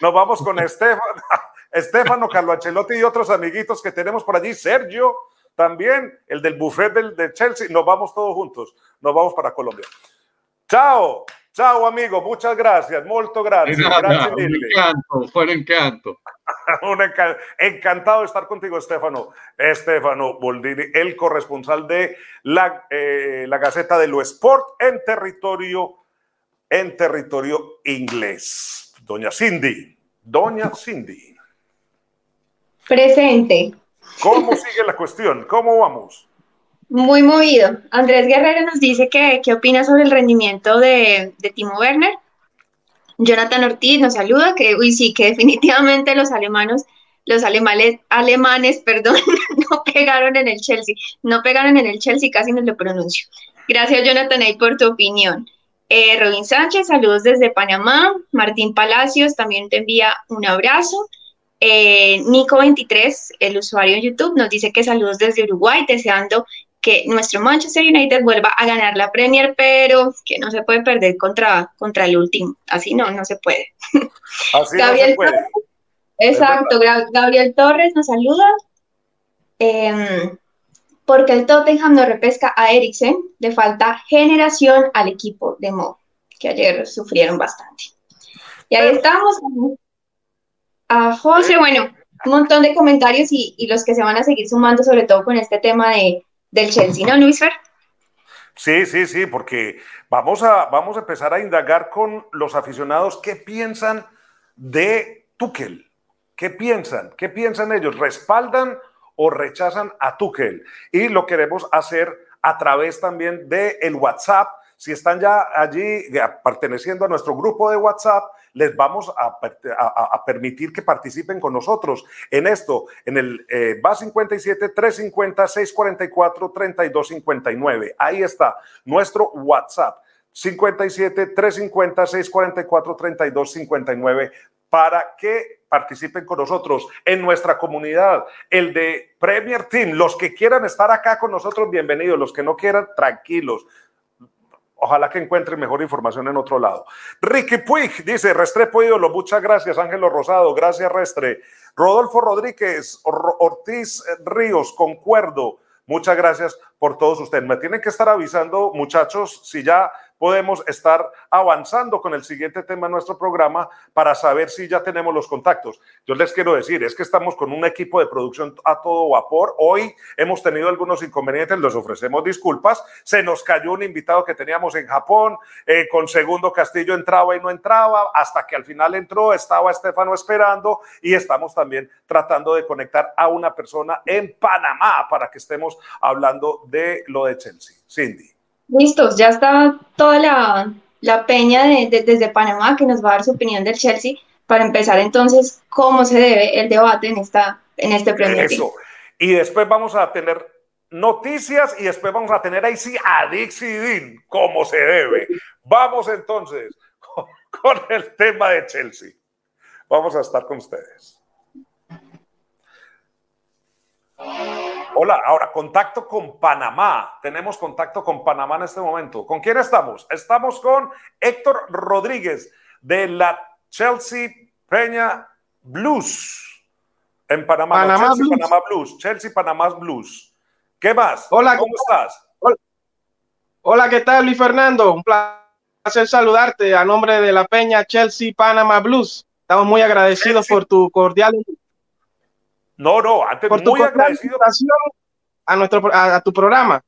Nos vamos con Estefano, Estefano, Carlo Ancelotti y otros amiguitos que tenemos por allí, Sergio también el del buffet del, de Chelsea. Nos vamos todos juntos. Nos vamos para Colombia. Chao. Chao, amigo. Muchas gracias. Molto gracias. gracias un encanto. Fue un encanto. un encanto. Encantado de estar contigo, Estefano. Estefano Boldini, el corresponsal de la, eh, la Gaceta de lo Sport en territorio, en territorio inglés. Doña Cindy. Doña Cindy. Presente. ¿Cómo sigue la cuestión? ¿Cómo vamos? Muy movido. Andrés Guerrero nos dice que qué opina sobre el rendimiento de, de Timo Werner. Jonathan Ortiz nos saluda, que uy, sí, que definitivamente los alemanes, los alemanes, alemanes, perdón, no pegaron en el Chelsea. No pegaron en el Chelsea, casi no lo pronuncio. Gracias, Jonathan, ahí por tu opinión. Eh, Robin Sánchez, saludos desde Panamá. Martín Palacios también te envía un abrazo. Eh, Nico23, el usuario en YouTube, nos dice que saludos desde Uruguay, deseando que nuestro Manchester United vuelva a ganar la Premier, pero que no se puede perder contra, contra el último. Así no, no se puede. Así Gabriel no se puede. Torres, exacto, Gabriel Torres nos saluda. Eh, porque el Tottenham no repesca a Eriksen, le falta generación al equipo de Mo, que ayer sufrieron bastante. Y ahí estamos, José, bueno, un montón de comentarios y, y, los que se van a seguir sumando, sobre todo con este tema de, del Chelsea, ¿no, Luis Fer? Sí, sí, sí, porque vamos a, vamos a empezar a indagar con los aficionados qué piensan de Tuchel. ¿Qué piensan? ¿Qué piensan ellos? ¿Respaldan o rechazan a Tuchel? Y lo queremos hacer a través también del el WhatsApp. Si están ya allí perteneciendo a nuestro grupo de WhatsApp, les vamos a, permitir que participen con nosotros en esto, en el eh, BA 57 350 644 3259. Ahí está nuestro WhatsApp. 57 350 644 3259 para que participen con nosotros en nuestra comunidad, el de Premier Team. Los que quieran estar acá con nosotros, bienvenidos. Los que no quieran, tranquilos. Ojalá que encuentre mejor información en otro lado. Ricky Puig dice, Restrepo ídolo, muchas gracias, Ángelo Rosado, gracias Restre. Rodolfo Rodríguez, Ortiz Ríos, concuerdo. Muchas gracias por todos ustedes. Me tienen que estar avisando, muchachos, si ya podemos estar avanzando con el siguiente tema de nuestro programa para saber si ya tenemos los contactos. Yo les quiero decir, es que estamos con un equipo de producción a todo vapor. Hoy hemos tenido algunos inconvenientes, les ofrecemos disculpas. Se nos cayó un invitado que teníamos en Japón, eh, con Segundo Castillo entraba y no entraba, hasta que al final entró, estaba Estefano esperando y estamos también tratando de conectar a una persona en Panamá para que estemos hablando de lo de Chelsea. Cindy. Listos, ya está toda la, peña desde Panamá que nos va a dar su opinión del Chelsea para empezar entonces cómo se debe el debate en, esta, en este premio. Y después vamos a tener noticias y después vamos a tener ahí sí a Dixie Dean, como se debe. Vamos entonces con el tema de Chelsea. Vamos a estar con ustedes. Hola, ahora contacto con Panamá. Tenemos contacto con Panamá en este momento. ¿Con quién estamos? Estamos con Héctor Rodríguez de la Chelsea Peña Blues en Panamá. Chelsea Blues. Panamá Blues. Chelsea Panamá Blues. ¿Qué más? Hola, ¿cómo estás? Hola, ¿qué tal, Luis Fernando? Un placer saludarte a nombre de la Peña Chelsea Panamá Blues. Estamos muy agradecidos por tu cordial no, no, antes por muy agradecido. A, nuestro, a, tu programa.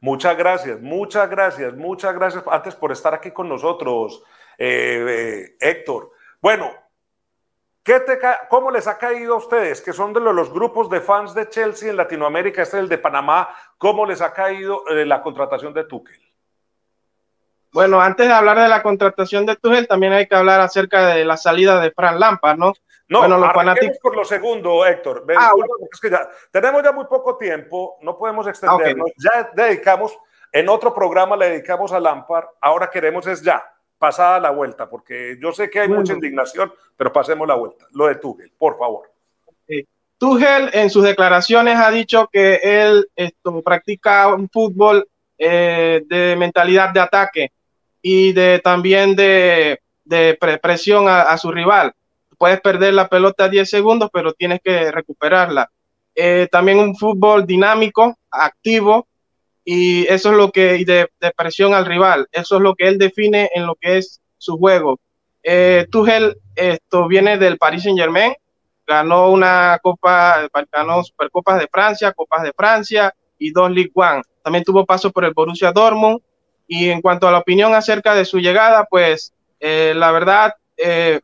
Muchas gracias, muchas gracias, muchas gracias antes por estar aquí con nosotros, eh, eh, Héctor. Bueno, ¿qué te ¿cómo les ha caído a ustedes, que son de los, grupos de fans de Chelsea en Latinoamérica, este es el de Panamá, cómo les ha caído eh, la contratación de Tuchel? Bueno, antes de hablar de la contratación de Tuchel, también hay que hablar acerca de la salida de Fran Lampard, ¿no? No, bueno, los fanáticos... por lo segundo, Héctor. Ah, es que ya, tenemos ya muy poco tiempo, no podemos extendernos. Ya dedicamos, en otro programa le dedicamos a Lampard, ahora queremos es ya, pasada la vuelta, porque yo sé que hay mucha indignación, pero pasemos la vuelta. Lo de Tuchel, por favor. Tuchel en sus declaraciones ha dicho que él esto, practica un fútbol eh, de mentalidad de ataque y de también de, de presión a su rival puedes perder la pelota 10 segundos, pero tienes que recuperarla. Eh, también un fútbol dinámico, activo, y eso es lo que, de, presión al rival, eso es lo que él define en lo que es su juego. Eh, Tuchel esto viene del Paris Saint Germain, ganó una copa, ganó Supercopas de Francia, Copas de Francia y dos League One. También tuvo paso por el Borussia Dortmund. Y en cuanto a la opinión acerca de su llegada, pues eh, la verdad, eh,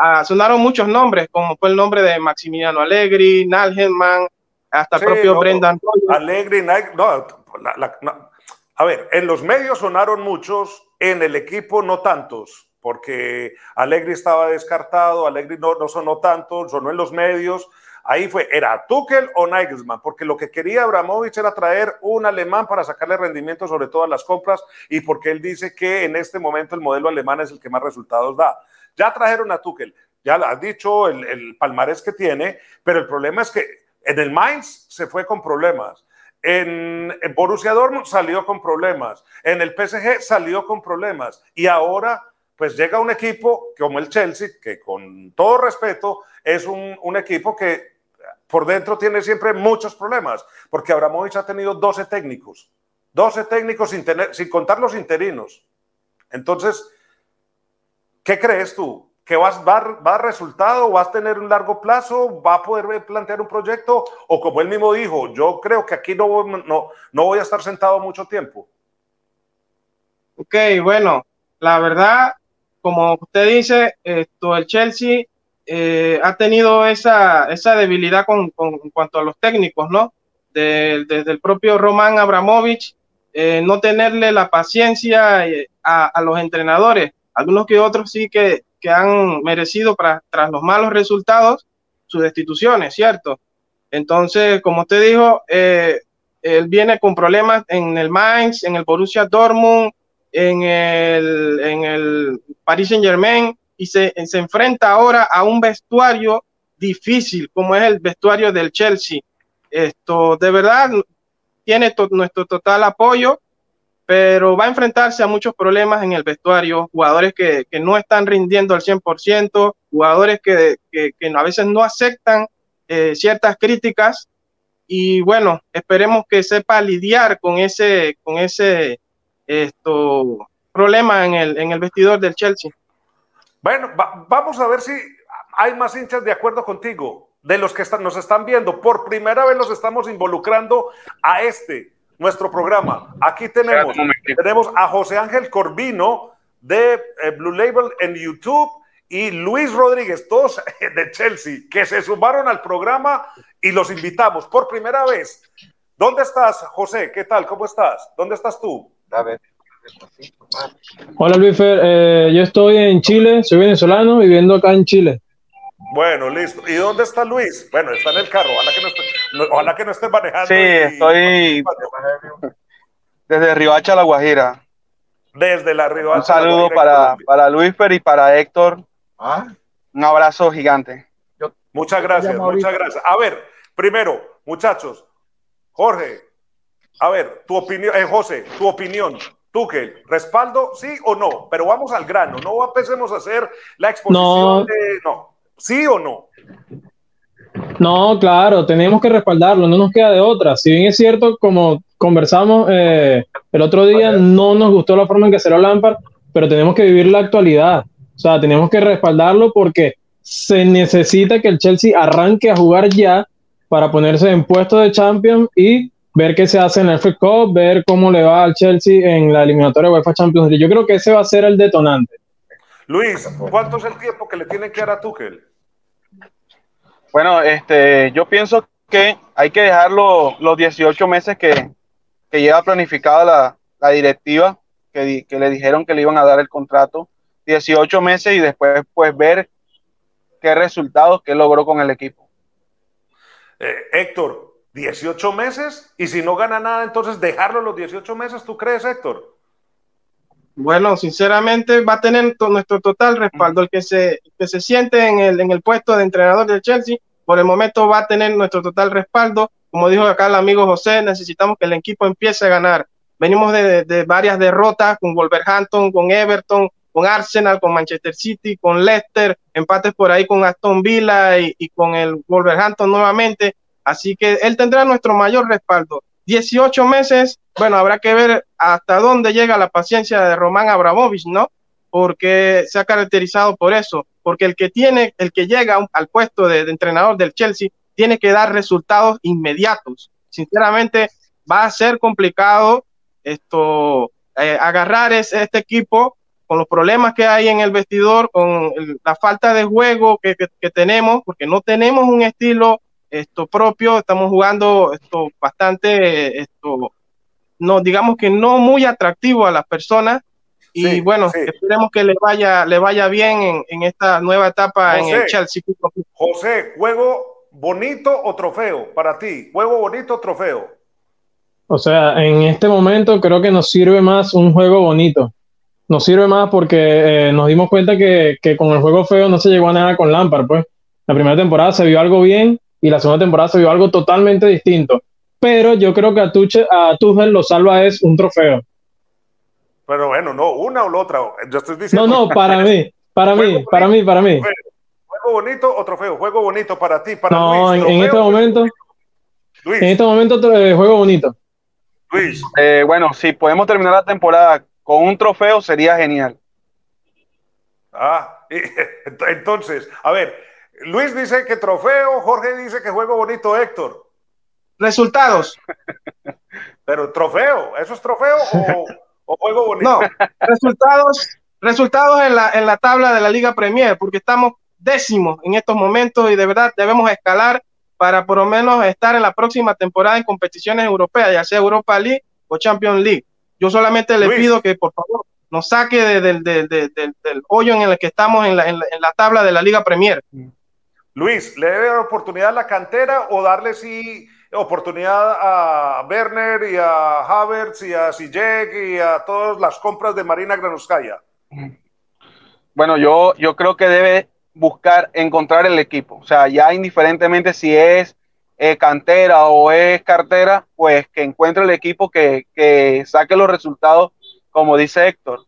Ah, sonaron muchos nombres, como fue el nombre de Maximiliano Allegri, Nalgenman, hasta el propio Brendan. Allegri, no, a ver, en los medios sonaron muchos, en el equipo no tantos, porque Allegri estaba descartado, Allegri no, no sonó tanto, sonó en los medios. Ahí fue, era Tuchel o Nagelsmann, porque lo que quería Abramovich era traer un alemán para sacarle rendimiento sobre todas las compras y porque él dice que en este momento el modelo alemán es el que más resultados da. Ya trajeron a Tuchel, ya has dicho el, palmarés que tiene, pero el problema es que en el Mainz se fue con problemas. En, Borussia Dortmund salió con problemas. En el PSG salió con problemas. Y ahora, pues llega un equipo como el Chelsea, que con todo respeto es un, equipo que por dentro tiene siempre muchos problemas, porque Abramovich ha tenido 12 técnicos, 12 técnicos sin contar los interinos. Entonces, ¿Qué crees tú? ¿Que vas, va, va a resultado? ¿Vas a tener un largo plazo? ¿Va a poder plantear un proyecto? O como él mismo dijo, yo creo que aquí no, no, no voy a estar sentado mucho tiempo. Ok, bueno, la verdad, como usted dice, esto, el Chelsea eh, ha tenido esa, esa debilidad con, con, en cuanto a los técnicos, ¿no? desde el propio Román Abramovich, eh, no tenerle la paciencia eh, a, a, los entrenadores algunos que otros sí que, han merecido para, tras los malos resultados sus destituciones, ¿cierto? Entonces, como usted dijo, eh, él viene con problemas en el Mainz, en el Borussia Dortmund, en el, en el Paris Saint Germain y se, se enfrenta ahora a un vestuario difícil como es el vestuario del Chelsea. Esto de verdad tiene nuestro total apoyo pero va a enfrentarse a muchos problemas en el vestuario, jugadores que, no están rindiendo al 100%, jugadores que, a veces no aceptan eh, ciertas críticas y bueno, esperemos que sepa lidiar con ese, con ese, esto problema en el, en el vestidor del Chelsea. Bueno, vamos a ver si hay más hinchas de acuerdo contigo, de los que nos están viendo. Por primera vez nos estamos involucrando a este, nuestro programa. Aquí tenemos, tenemos a José Ángel Corbino de eh, Blue Label en YouTube y Luis Rodríguez, todos de Chelsea, que se sumaron al programa y los invitamos por primera vez. ¿Dónde estás, José? ¿Qué tal? ¿Cómo estás? ¿Dónde estás tú? Hola Luis Fer, eh, yo estoy en Chile, soy venezolano, viviendo acá en Chile. Bueno, listo. ¿Y dónde está Luis? Bueno, está en el carro, ojalá que no esté, ojalá que no esté manejando. Sí, estoy desde Riohacha, La Guajira. Desde la Riohacha. Un saludo para, para Luis Fer y para Héctor. ¿Ah? Un abrazo gigante. Muchas gracias, muchas gracias. A ver, primero, muchachos, Jorge, a ver, tu opinión, eh, José, tu opinión. Tuchel, ¿respaldo sí o no? Pero vamos al grano, no empecemos a hacer la exposición de no, sí o no. No, claro, tenemos que respaldarlo, no nos queda de otra. Si bien es cierto, como conversamos eh, el otro día, no nos gustó la forma en que lo Lampard, pero tenemos que vivir la actualidad. O sea, tenemos que respaldarlo porque se necesita que el Chelsea arranque a jugar ya para ponerse en puesto de Champions y ver qué se hace en el FA Cup, ver cómo le va al Chelsea en la eliminatoria UEFA Champions League. Yo creo que ese va a ser el detonante. Luis, ¿cuánto es el tiempo que le tiene que dar a Tuchel? Bueno, este, yo pienso que hay que dejar los 18 meses que, que lleva planificada la, la directiva, que, que, le dijeron que le iban a dar el contrato, 18 meses y después pues ver qué resultados que logró con el equipo. Eh, Héctor, 18 meses y si no gana nada, entonces dejarlo los 18 meses, ¿tú crees, Héctor? Bueno, sinceramente va a tener nuestro total respaldo. El que se, que se siente en el, en el puesto de entrenador del Chelsea, por el momento va a tener nuestro total respaldo. Como dijo acá el amigo José, necesitamos que el equipo empiece a ganar. Venimos de, de varias derrotas con Wolverhampton, con Everton, con Arsenal, con Manchester City, con Leicester, empates por ahí con Aston Villa y, y con el Wolverhampton nuevamente. Así que él tendrá nuestro mayor respaldo. 18 meses, bueno, habrá que ver hasta dónde llega la paciencia de Román Abramovich, ¿no? Porque se ha caracterizado por eso, porque el que tiene, el que llega al puesto de, entrenador del Chelsea, tiene que dar resultados inmediatos. Sinceramente, va a ser complicado esto, eh, agarrar este equipo con los problemas que hay en el vestidor, con la falta de juego que, que tenemos, porque no tenemos un estilo esto propio, estamos jugando esto bastante, esto, no, digamos que no muy atractivo a las personas. Y bueno, esperemos que le vaya, le vaya bien en, esta nueva etapa en el Chelsea. José, ¿juego bonito o trofeo para ti? ¿Juego bonito o trofeo? O sea, en este momento creo que nos sirve más un juego bonito. Nos sirve más porque eh, nos dimos cuenta que, que, con el juego feo no se llegó a nada con Lampard. Pues la primera temporada se vio algo bien y la segunda temporada se vio algo totalmente distinto. Pero yo creo que a, Tuchel, a Tuchel lo salva es un trofeo. Pero bueno, no, una o la otra. Yo estoy diciendo. No, no, para mí, para mí, para mí, para mí. Juego bonito o trofeo, juego bonito para ti, para no, Luis. en, este momento. Luis. En este momento, eh, juego bonito. Luis. Eh, bueno, si podemos terminar la temporada con un trofeo, sería genial. Ah, entonces, a ver, Luis dice que trofeo, Jorge dice que juego bonito, Héctor. Resultados. Pero trofeo, ¿eso es trofeo o, juego bonito? No, resultados, resultados en la, en la tabla de la Liga Premier, porque estamos décimos en estos momentos y de verdad debemos escalar para por lo menos estar en la próxima temporada en competiciones europeas, ya sea Europa League o Champions League. Yo solamente le pido que por favor nos saque del hoyo en el que estamos en la, en la tabla de la Liga Premier. Luis, ¿le debe dar oportunidad a la cantera o darle sí oportunidad a Werner y a Havertz y a Sijek y a todas las compras de Marina Granuskaya? Bueno, yo, yo creo que debe buscar encontrar el equipo. O sea, ya indiferentemente si es eh, cantera o es cartera, pues que encuentre el equipo que, que saque los resultados, como dice Héctor,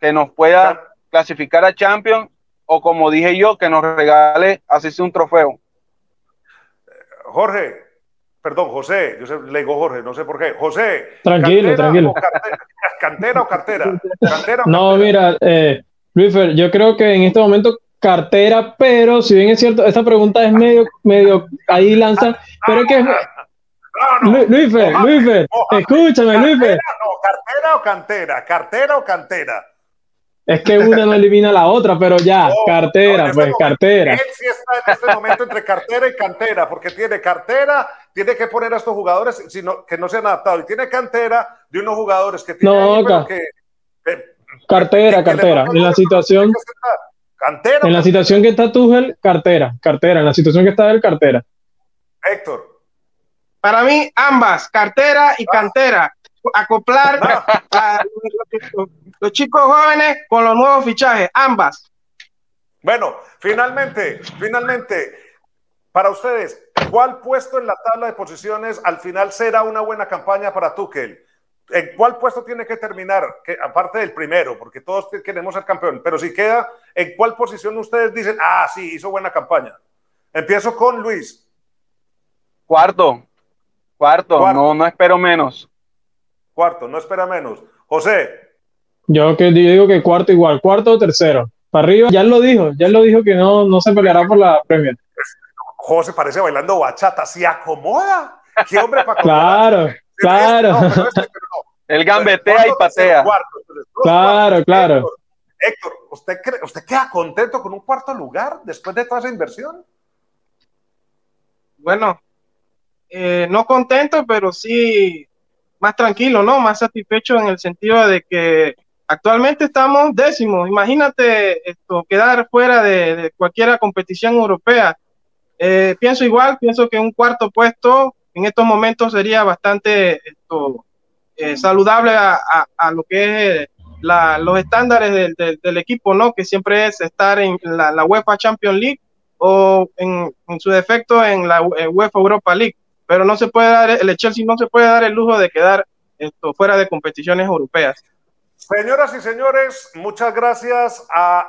que nos pueda clasificar a Champions o como dije yo, que nos regale así sea un trofeo. Jorge, perdón, José, yo le digo Jorge, no sé por qué. José. Tranquilo, tranquilo. ¿Cantera o cartera? ¿Cantera o No, mira, eh, Luisfer, yo creo que en este momento cartera, pero si bien es cierto, esta pregunta es medio, medio ahí lanza, pero es que No, no. Lu- Luisfer, Luisfer, escúchame, Luisfer, ¿Cartera, no, cartera o cantera? ¿Cartera o cantera? Es que una no elimina a la otra, pero ya, cartera, pues momento, cartera. Él sí está en este momento entre cartera y cantera, porque tiene cartera, tiene que poner a estos jugadores sino, que no se han adaptado, y tiene cantera de unos jugadores que tiene No, ahí, pero ca- que, que- Cartera, que cartera. En la situación. Cantera. en la cantera? situación que está Tuchel, cartera, cartera. En la situación que está él, cartera. Héctor. Para mí, ambas, cartera y cantera. Acoplar Ah, a los, chicos jóvenes con los nuevos fichajes, ambas. Bueno, finalmente, finalmente, para ustedes, ¿cuál puesto en la tabla de posiciones al final será una buena campaña para Tuchel? ¿En cuál puesto tiene que terminar? Que, aparte del primero, porque todos queremos ser campeón, pero si queda, ¿en cuál posición ustedes dicen, ah, sí, hizo buena campaña? Empiezo con Luis. Cuarto. Cuarto, Cuarto. no, no espero menos. Cuarto, no espera menos. José, Yo que digo que cuarto igual, cuarto o tercero. Para arriba, ya él lo dijo, ya él lo dijo que no, no se peleará por la Premier. José parece bailando bachata, se acomoda. ¿Qué hombre para Claro, claro, No, pero este, pero no. Él gambetea y patea. cuarto, Claro, cuartos. claro. Héctor, Héctor, ¿usted, cree- ¿usted queda contento con un cuarto lugar después de toda esa inversión? Bueno, eh, no contento, pero sí más tranquilo, ¿no? Más satisfecho en el sentido de que actualmente estamos décimos. Imagínate esto, quedar fuera de, de cualquier competición europea. Eh, pienso igual, pienso que un cuarto puesto en estos momentos sería bastante eh, saludable a, lo que es la- los estándares del, equipo, ¿no? Que siempre es estar en la, UEFA Champions League o en, en su defecto en la eh, UEFA Europa League. Pero no se puede dar, el Chelsea no se puede dar el lujo de quedar esto, fuera de competiciones europeas. Señoras y señores, muchas gracias a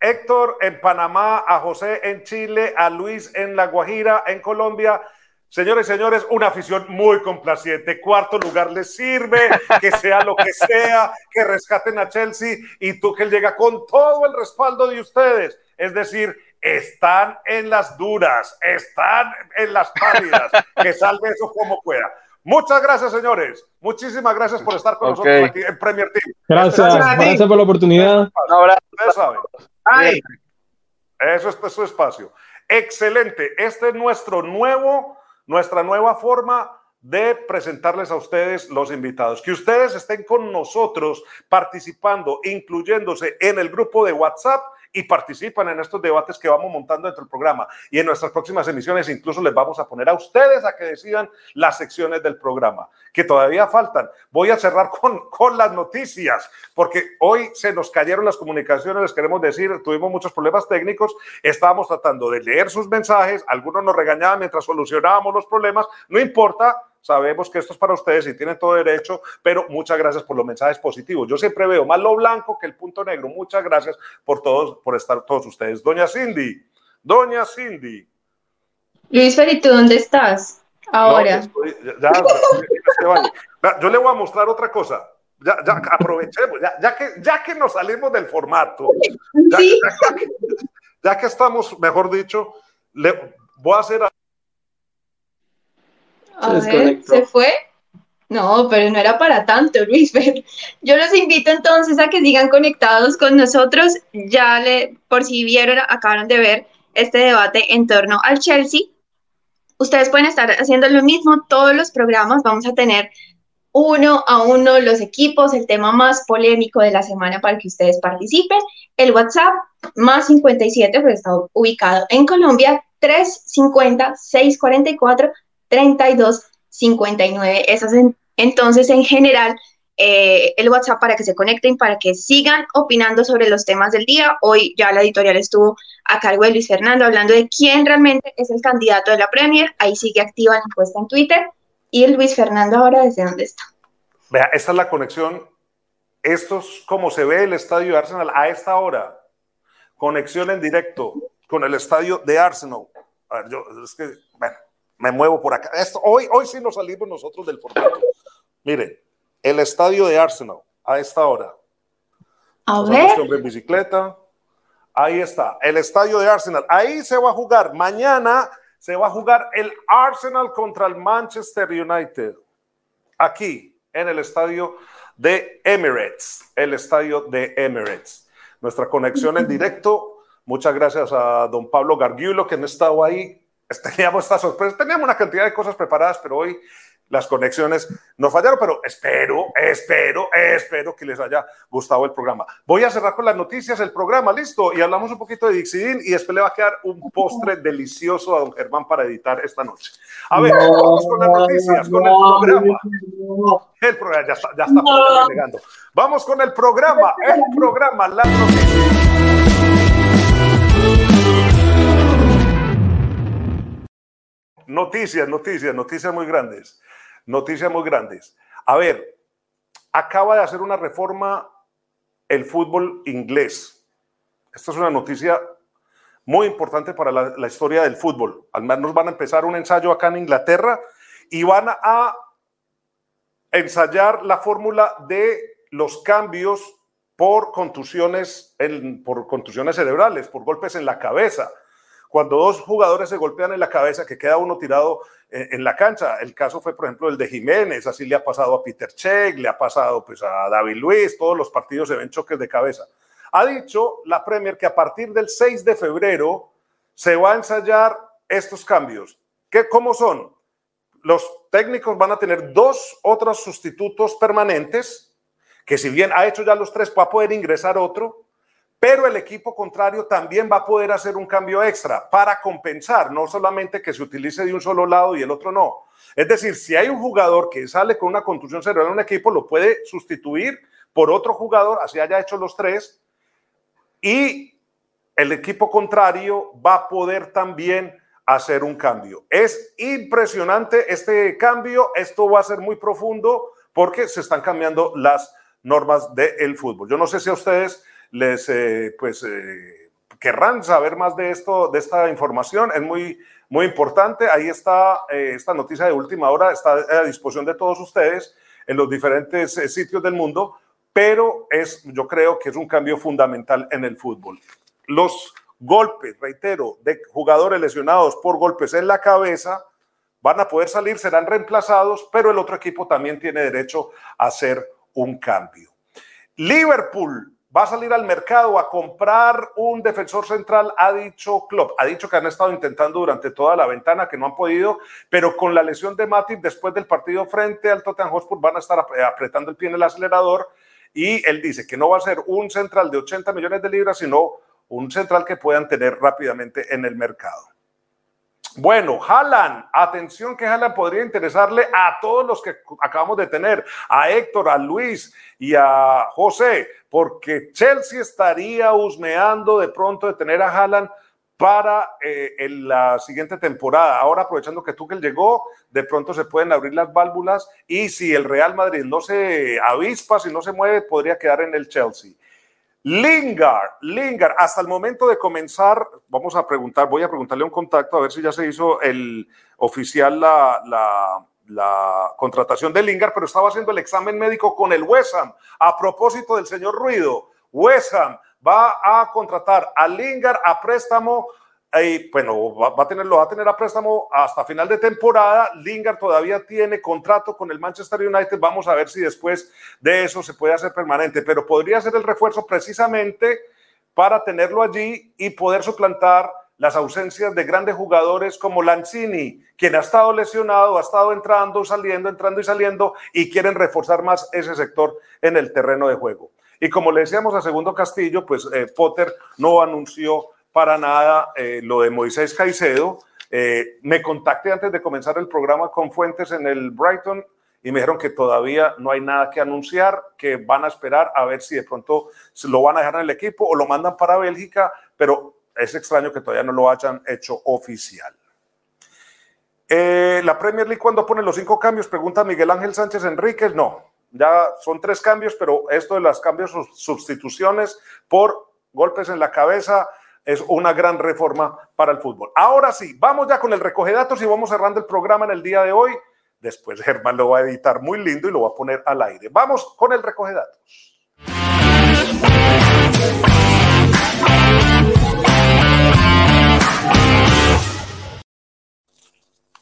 Héctor en Panamá, a José en Chile, a Luis en La Guajira, en Colombia. Señores y señores, una afición muy complaciente. Cuarto lugar les sirve, que sea lo que sea, que rescaten a Chelsea y Tuchel llega con todo el respaldo de ustedes. Es decir, están en las duras, están en las pálidas, que salve eso como pueda. Muchas gracias, señores. Muchísimas gracias por estar con nosotros aquí en Premier Team. Gracias, Gracias por la oportunidad. Un abrazo. Ustedes saben. Ay, Eso es su espacio. Excelente. Este es nuestro nuevo, nuestra nueva forma de presentarles a ustedes los invitados. Que ustedes estén con nosotros participando, incluyéndose en el grupo de WhatsApp y participan en estos debates que vamos montando dentro del programa. Y en nuestras próximas emisiones incluso les vamos a poner a ustedes a que decidan las secciones del programa, que todavía faltan. Voy a cerrar con, con las noticias, porque hoy se nos cayeron las comunicaciones, les queremos decir, tuvimos muchos problemas técnicos, estábamos tratando de leer sus mensajes, algunos nos regañaban mientras solucionábamos los problemas, no importa, sabemos que esto es para ustedes y tienen todo derecho, pero muchas gracias por los mensajes positivos. Yo siempre veo más lo blanco que el punto negro. Muchas gracias por todos, por estar todos ustedes. Doña Cindy, Doña Cindy. Luis Fer, ¿y tú dónde estás ahora? No, estoy- ya- yo le voy a mostrar otra cosa. Ya, ya aprovechemos, ya, que, ya que nos salimos del formato, ya, Sí. que, ya que estamos, mejor dicho, le voy a hacer A ver, ¿se fue? No, pero no era para tanto, Luis. Yo los invito entonces a que sigan conectados con nosotros. Ya le, por si vieron, acabaron de ver este debate en torno al Chelsea. Ustedes pueden estar haciendo lo mismo todos los programas. Vamos a tener uno a uno los equipos, el tema más polémico de la semana para que ustedes participen. El WhatsApp más 57, pues está ubicado en Colombia, 350-644-3259. Esas en- entonces, en general, eh, el WhatsApp para que se conecten, para que sigan opinando sobre los temas del día. Hoy ya la editorial estuvo a cargo de Luis Fernando hablando de quién realmente es el candidato de la Premier. Ahí sigue activa la encuesta en Twitter. Y el Luis Fernando ahora, ¿desde dónde está? Vea, esta es la conexión. Esto es como se ve el estadio de Arsenal a esta hora. Conexión en directo con el estadio de Arsenal. A ver, yo, es que, bueno, me muevo por acá. Esto, hoy, hoy sí nos salimos nosotros del formato. Miren, el estadio de Arsenal. a esta hora. A ver. este hombre en bicicleta. Ahí está, el estadio de Arsenal. Ahí se va a jugar. Mañana se va a jugar el Arsenal contra el Manchester United. Aquí, en el estadio de Emirates. El estadio de Emirates. Nuestra conexión en directo. Muchas gracias a don Pablo Gargiulo, que no estado ahí. Teníamos esta sorpresa. Teníamos una cantidad de cosas preparadas, pero hoy las conexiones nos fallaron, pero espero, espero, espero que les haya gustado el programa. Voy a cerrar con las noticias el programa, listo, y hablamos un poquito de Dixidin y después le va a quedar un postre delicioso a don Germán para editar esta noche. A ver, vamos con las noticias, con el programa. El programa ya está, ya está renegando. Vamos con el programa, el programa, las noticias. Noticias, noticias, noticias muy grandes. Noticias muy grandes. A ver, acaba de hacer una reforma el fútbol inglés. Esta es una noticia muy importante para la, historia del fútbol. Al menos van a empezar un ensayo acá en Inglaterra y van a ensayar la fórmula de los cambios por contusiones, por contusiones cerebrales, por golpes en la cabeza. Cuando dos jugadores se golpean en la cabeza, que queda uno tirado en, en, la cancha. El caso fue, por ejemplo, el de Jiménez, así le ha pasado a Peter Check, le ha pasado pues, a David Luis, todos los partidos se ven choques de cabeza. Ha dicho la Premier que a partir del 6 de febrero se va a ensayar estos cambios. ¿Qué, ¿Cómo son? Los técnicos van a tener dos otros sustitutos permanentes, que si bien ha hecho ya los tres, va a poder ingresar otro, pero el equipo contrario también va a poder hacer un cambio extra para compensar, no solamente que se utilice de un solo lado y el otro no. Es decir, si hay un jugador que sale con una contusión cerebral en un equipo, lo puede sustituir por otro jugador, así haya hecho los tres, y el equipo contrario va a poder también hacer un cambio. Es impresionante este cambio, esto va a ser muy profundo porque se están cambiando las normas del fútbol. Yo no sé si a ustedes les eh, pues eh, querrán saber más de esto, de esta información, es muy muy importante. Ahí está eh, esta noticia de última hora, está a disposición de todos ustedes en los diferentes sitios del mundo, pero es, yo creo que es un cambio fundamental en el fútbol. Los golpes, reitero, de jugadores lesionados por golpes en la cabeza van a poder salir, serán reemplazados, pero el otro equipo también tiene derecho a hacer un cambio. Liverpool va a salir al mercado a comprar un defensor central, ha dicho Klopp. Ha dicho que han estado intentando durante toda la ventana, que no han podido, pero con la lesión de Matip después del partido frente al Tottenham Hotspur van a estar apretando el pie en el acelerador y él dice que no va a ser un central de 80 millones de libras, sino un central que puedan tener rápidamente en el mercado. Bueno, Haaland, atención que Haaland podría interesarle a todos los que acabamos de tener, a Héctor, a Luis y a José, porque Chelsea estaría husmeando de pronto de tener a Haaland para eh, la siguiente temporada. Ahora, aprovechando que Tuchel llegó, de pronto se pueden abrir las válvulas y si el Real Madrid no se avispa, si no se mueve, podría quedar en el Chelsea. Lingard, Lingard, hasta el momento de comenzar, vamos a preguntar, voy a preguntarle un contacto a ver si ya se hizo el oficial la, la, contratación de Lingard, pero estaba haciendo el examen médico con el West. A propósito del señor Ruido, West va a contratar a Lingard a préstamo y bueno, va, va, a tener, lo va a tener a préstamo hasta final de temporada. Lingard todavía tiene contrato con el Manchester United. Vamos a ver si después de eso se puede hacer permanente, pero podría ser el refuerzo precisamente para tenerlo allí y poder suplantar las ausencias de grandes jugadores como Lanzini, quien ha estado lesionado, ha estado entrando, saliendo, entrando y saliendo y quieren reforzar más ese sector en el terreno de juego. Y como le decíamos a Segundo Castillo, pues eh, Potter no anunció para nada eh, lo de Moisés Caicedo. Eh, me contacté antes de comenzar el programa con fuentes en el Brighton y me dijeron que todavía no hay nada que anunciar, que van a esperar a ver si de pronto lo van a dejar en el equipo o lo mandan para Bélgica, pero es extraño que todavía no lo hayan hecho oficial. Eh, la Premier League cuando pone los cinco cambios, pregunta Miguel Ángel Sánchez Enríquez, no, ya son tres cambios, pero esto de las cambios, sustituciones por golpes en la cabeza, es una gran reforma para el fútbol. Ahora sí, vamos ya con el recoge datos y vamos cerrando el programa en el día de hoy. Después Germán lo va a editar muy lindo y lo va a poner al aire. Vamos con el recoge datos.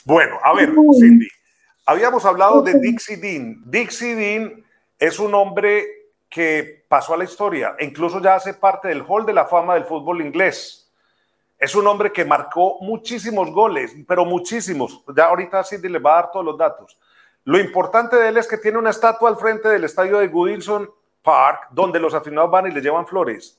Bueno, a ver, Cindy, habíamos hablado de Dixie Dean. Dixie Dean es un hombre que pasó a la historia e incluso ya hace parte del Hall de la Fama del fútbol inglés. Es un hombre que marcó muchísimos goles, pero muchísimos. Ya ahorita Cindy le va a dar todos los datos. Lo importante de él es que tiene una estatua al frente del estadio de Goodison Park, donde los aficionados van y le llevan flores.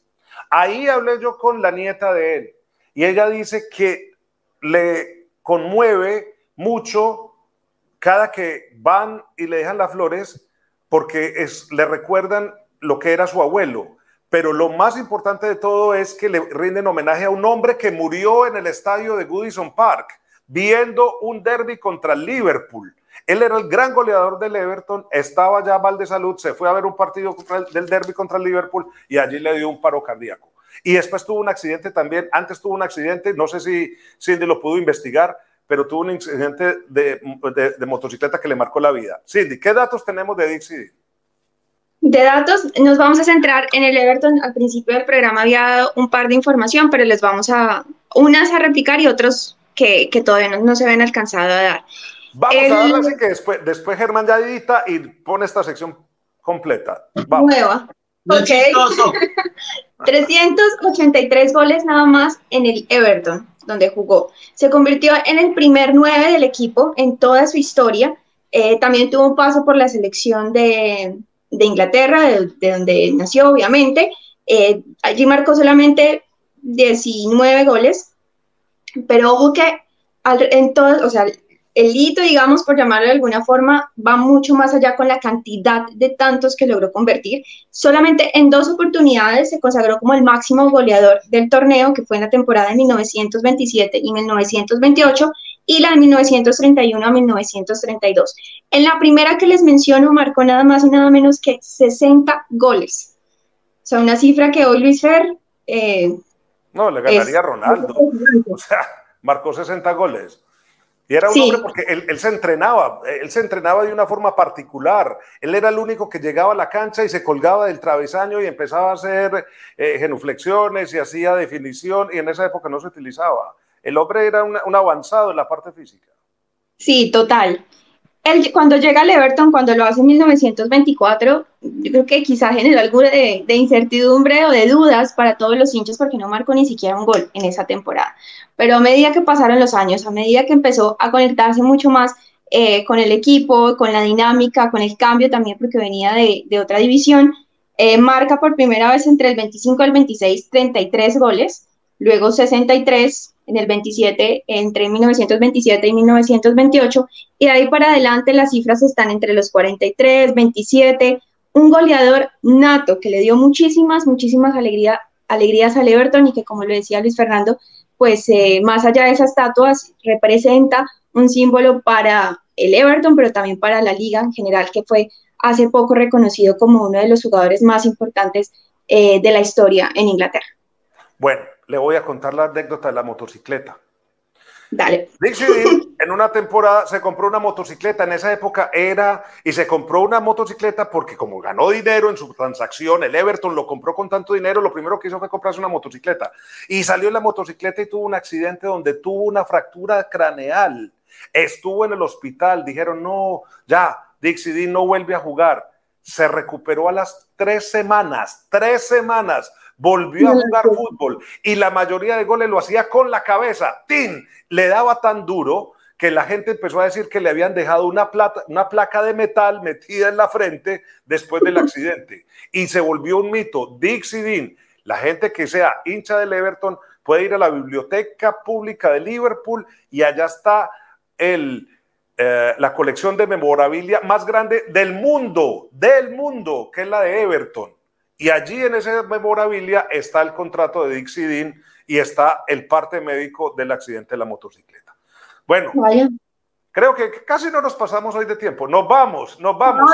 Ahí hablé yo con la nieta de él y ella dice que le conmueve mucho cada que van y le dejan las flores porque es, le recuerdan lo que era su abuelo. Pero lo más importante de todo es que le rinden homenaje a un hombre que murió en el estadio de Goodison Park viendo un derby contra Liverpool. Él era el gran goleador del Everton, estaba ya mal de salud, se fue a ver un partido del derby contra Liverpool y allí le dio un paro cardíaco. Y después tuvo un accidente también, antes tuvo un accidente, no sé si Cindy lo pudo investigar, pero tuvo un accidente de, motocicleta que le marcó la vida. Cindy, ¿qué datos tenemos de Dixie? De datos, nos vamos a centrar en el Everton. Al principio del programa había dado un par de información, pero les vamos a, unas a replicar y otros que, todavía no, se ven alcanzado a dar. Vamos a darle así que después, después Germán ya edita y pone esta sección completa. Vamos. Nueva. Ok. 383 goles nada más en el Everton, donde jugó. Se convirtió en el primer nueve del equipo en toda su historia. Eh, también tuvo un paso por la selección de, de Inglaterra, de, donde nació, obviamente. Eh, allí marcó solamente 19 goles, pero ojo que en todas, o sea, el hito, digamos, por llamarlo de alguna forma, va mucho más allá con la cantidad de tantos que logró convertir. Solamente en dos oportunidades se consagró como el máximo goleador del torneo, que fue en la temporada de 1927 y 1928, y la de 1931 a 1932. En la primera que les menciono, marcó nada más y nada menos que 60 goles. O sea, una cifra que hoy Luis Fer... Eh, no, le ganaría a Ronaldo. O sea, marcó 60 goles. Y era un hombre porque él, se entrenaba, él se entrenaba de una forma particular. Él era el único que llegaba a la cancha y se colgaba del travesaño y empezaba a hacer eh, genuflexiones y hacía definición y en esa época no se utilizaba. El hombre era un, avanzado en la parte física. Sí, total. Él, cuando llega al Everton, cuando lo hace en 1924, yo creo que quizá generó algo de, de, incertidumbre o de dudas para todos los hinchas porque no marcó ni siquiera un gol en esa temporada. Pero a medida que pasaron los años, a medida que empezó a conectarse mucho más eh, con el equipo, con la dinámica, con el cambio también, porque venía de, otra división, eh, marca por primera vez entre el 25 y el 26 33 goles, luego 63 en el 27, entre 1927 y 1928, y de ahí para adelante las cifras están entre los 43, 27, un goleador nato que le dio muchísimas, muchísimas alegría, alegrías al Everton y que, como lo decía Luis Fernando, pues eh, más allá de esas estatuas, representa un símbolo para el Everton, pero también para la liga en general, que fue hace poco reconocido como uno de los jugadores más importantes eh, de la historia en Inglaterra. Bueno, le voy a contar la anécdota de la motocicleta. Dale. Dixie en una temporada se compró una motocicleta, en esa época era, y se compró una motocicleta porque como ganó dinero en su transacción, el Everton lo compró con tanto dinero, lo primero que hizo fue comprarse una motocicleta. Y salió en la motocicleta y tuvo un accidente donde tuvo una fractura craneal. Estuvo en el hospital, dijeron, no, ya, Dixie D no vuelve a jugar. Se recuperó a las tres semanas, tres semanas volvió a jugar fútbol y la mayoría de goles lo hacía con la cabeza. ¡Tin! Le daba tan duro que la gente empezó a decir que le habían dejado una, plata, una placa de metal metida en la frente después del accidente. Y se volvió un mito. Dixie Dean, la gente que sea hincha del Everton, puede ir a la biblioteca pública de Liverpool y allá está el, eh, la colección de memorabilia más grande del mundo, del mundo, que es la de Everton. Y allí en esa memorabilia está el contrato de Dixie Dean y está el parte médico del accidente de la motocicleta. Bueno, creo que casi no nos pasamos hoy de tiempo. Nos vamos, nos vamos.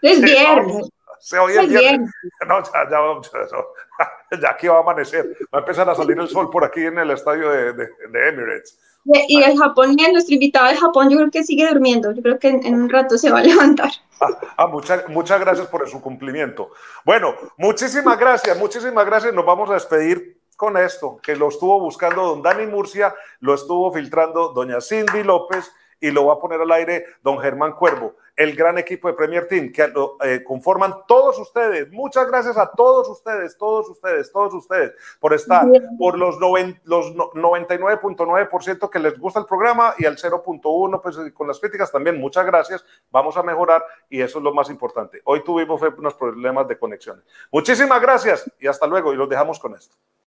es viernes. Se oye el viernes. No, ya, ya, ya, aquí va a amanecer. Va a empezar a salir el sol por aquí en el estadio de, de, Emirates. Y el japonés, nuestro invitado de Japón, yo creo que sigue durmiendo. Yo creo que en, un rato se va a levantar. Ah, ah muchas, muchas gracias por su cumplimiento. Bueno, muchísimas gracias, muchísimas gracias. Nos vamos a despedir con esto, que lo estuvo buscando don Dani Murcia, lo estuvo filtrando doña Cindy López y lo va a poner al aire don Germán Cuervo el gran equipo de Premier Team que lo eh, conforman todos ustedes. Muchas gracias a todos ustedes, todos ustedes, todos ustedes por estar, por los, los 99.9% que les gusta el programa y al 0.1% pues con las críticas también. Muchas gracias. Vamos a mejorar y eso es lo más importante. Hoy tuvimos unos problemas de conexión. Muchísimas gracias y hasta luego y los dejamos con esto.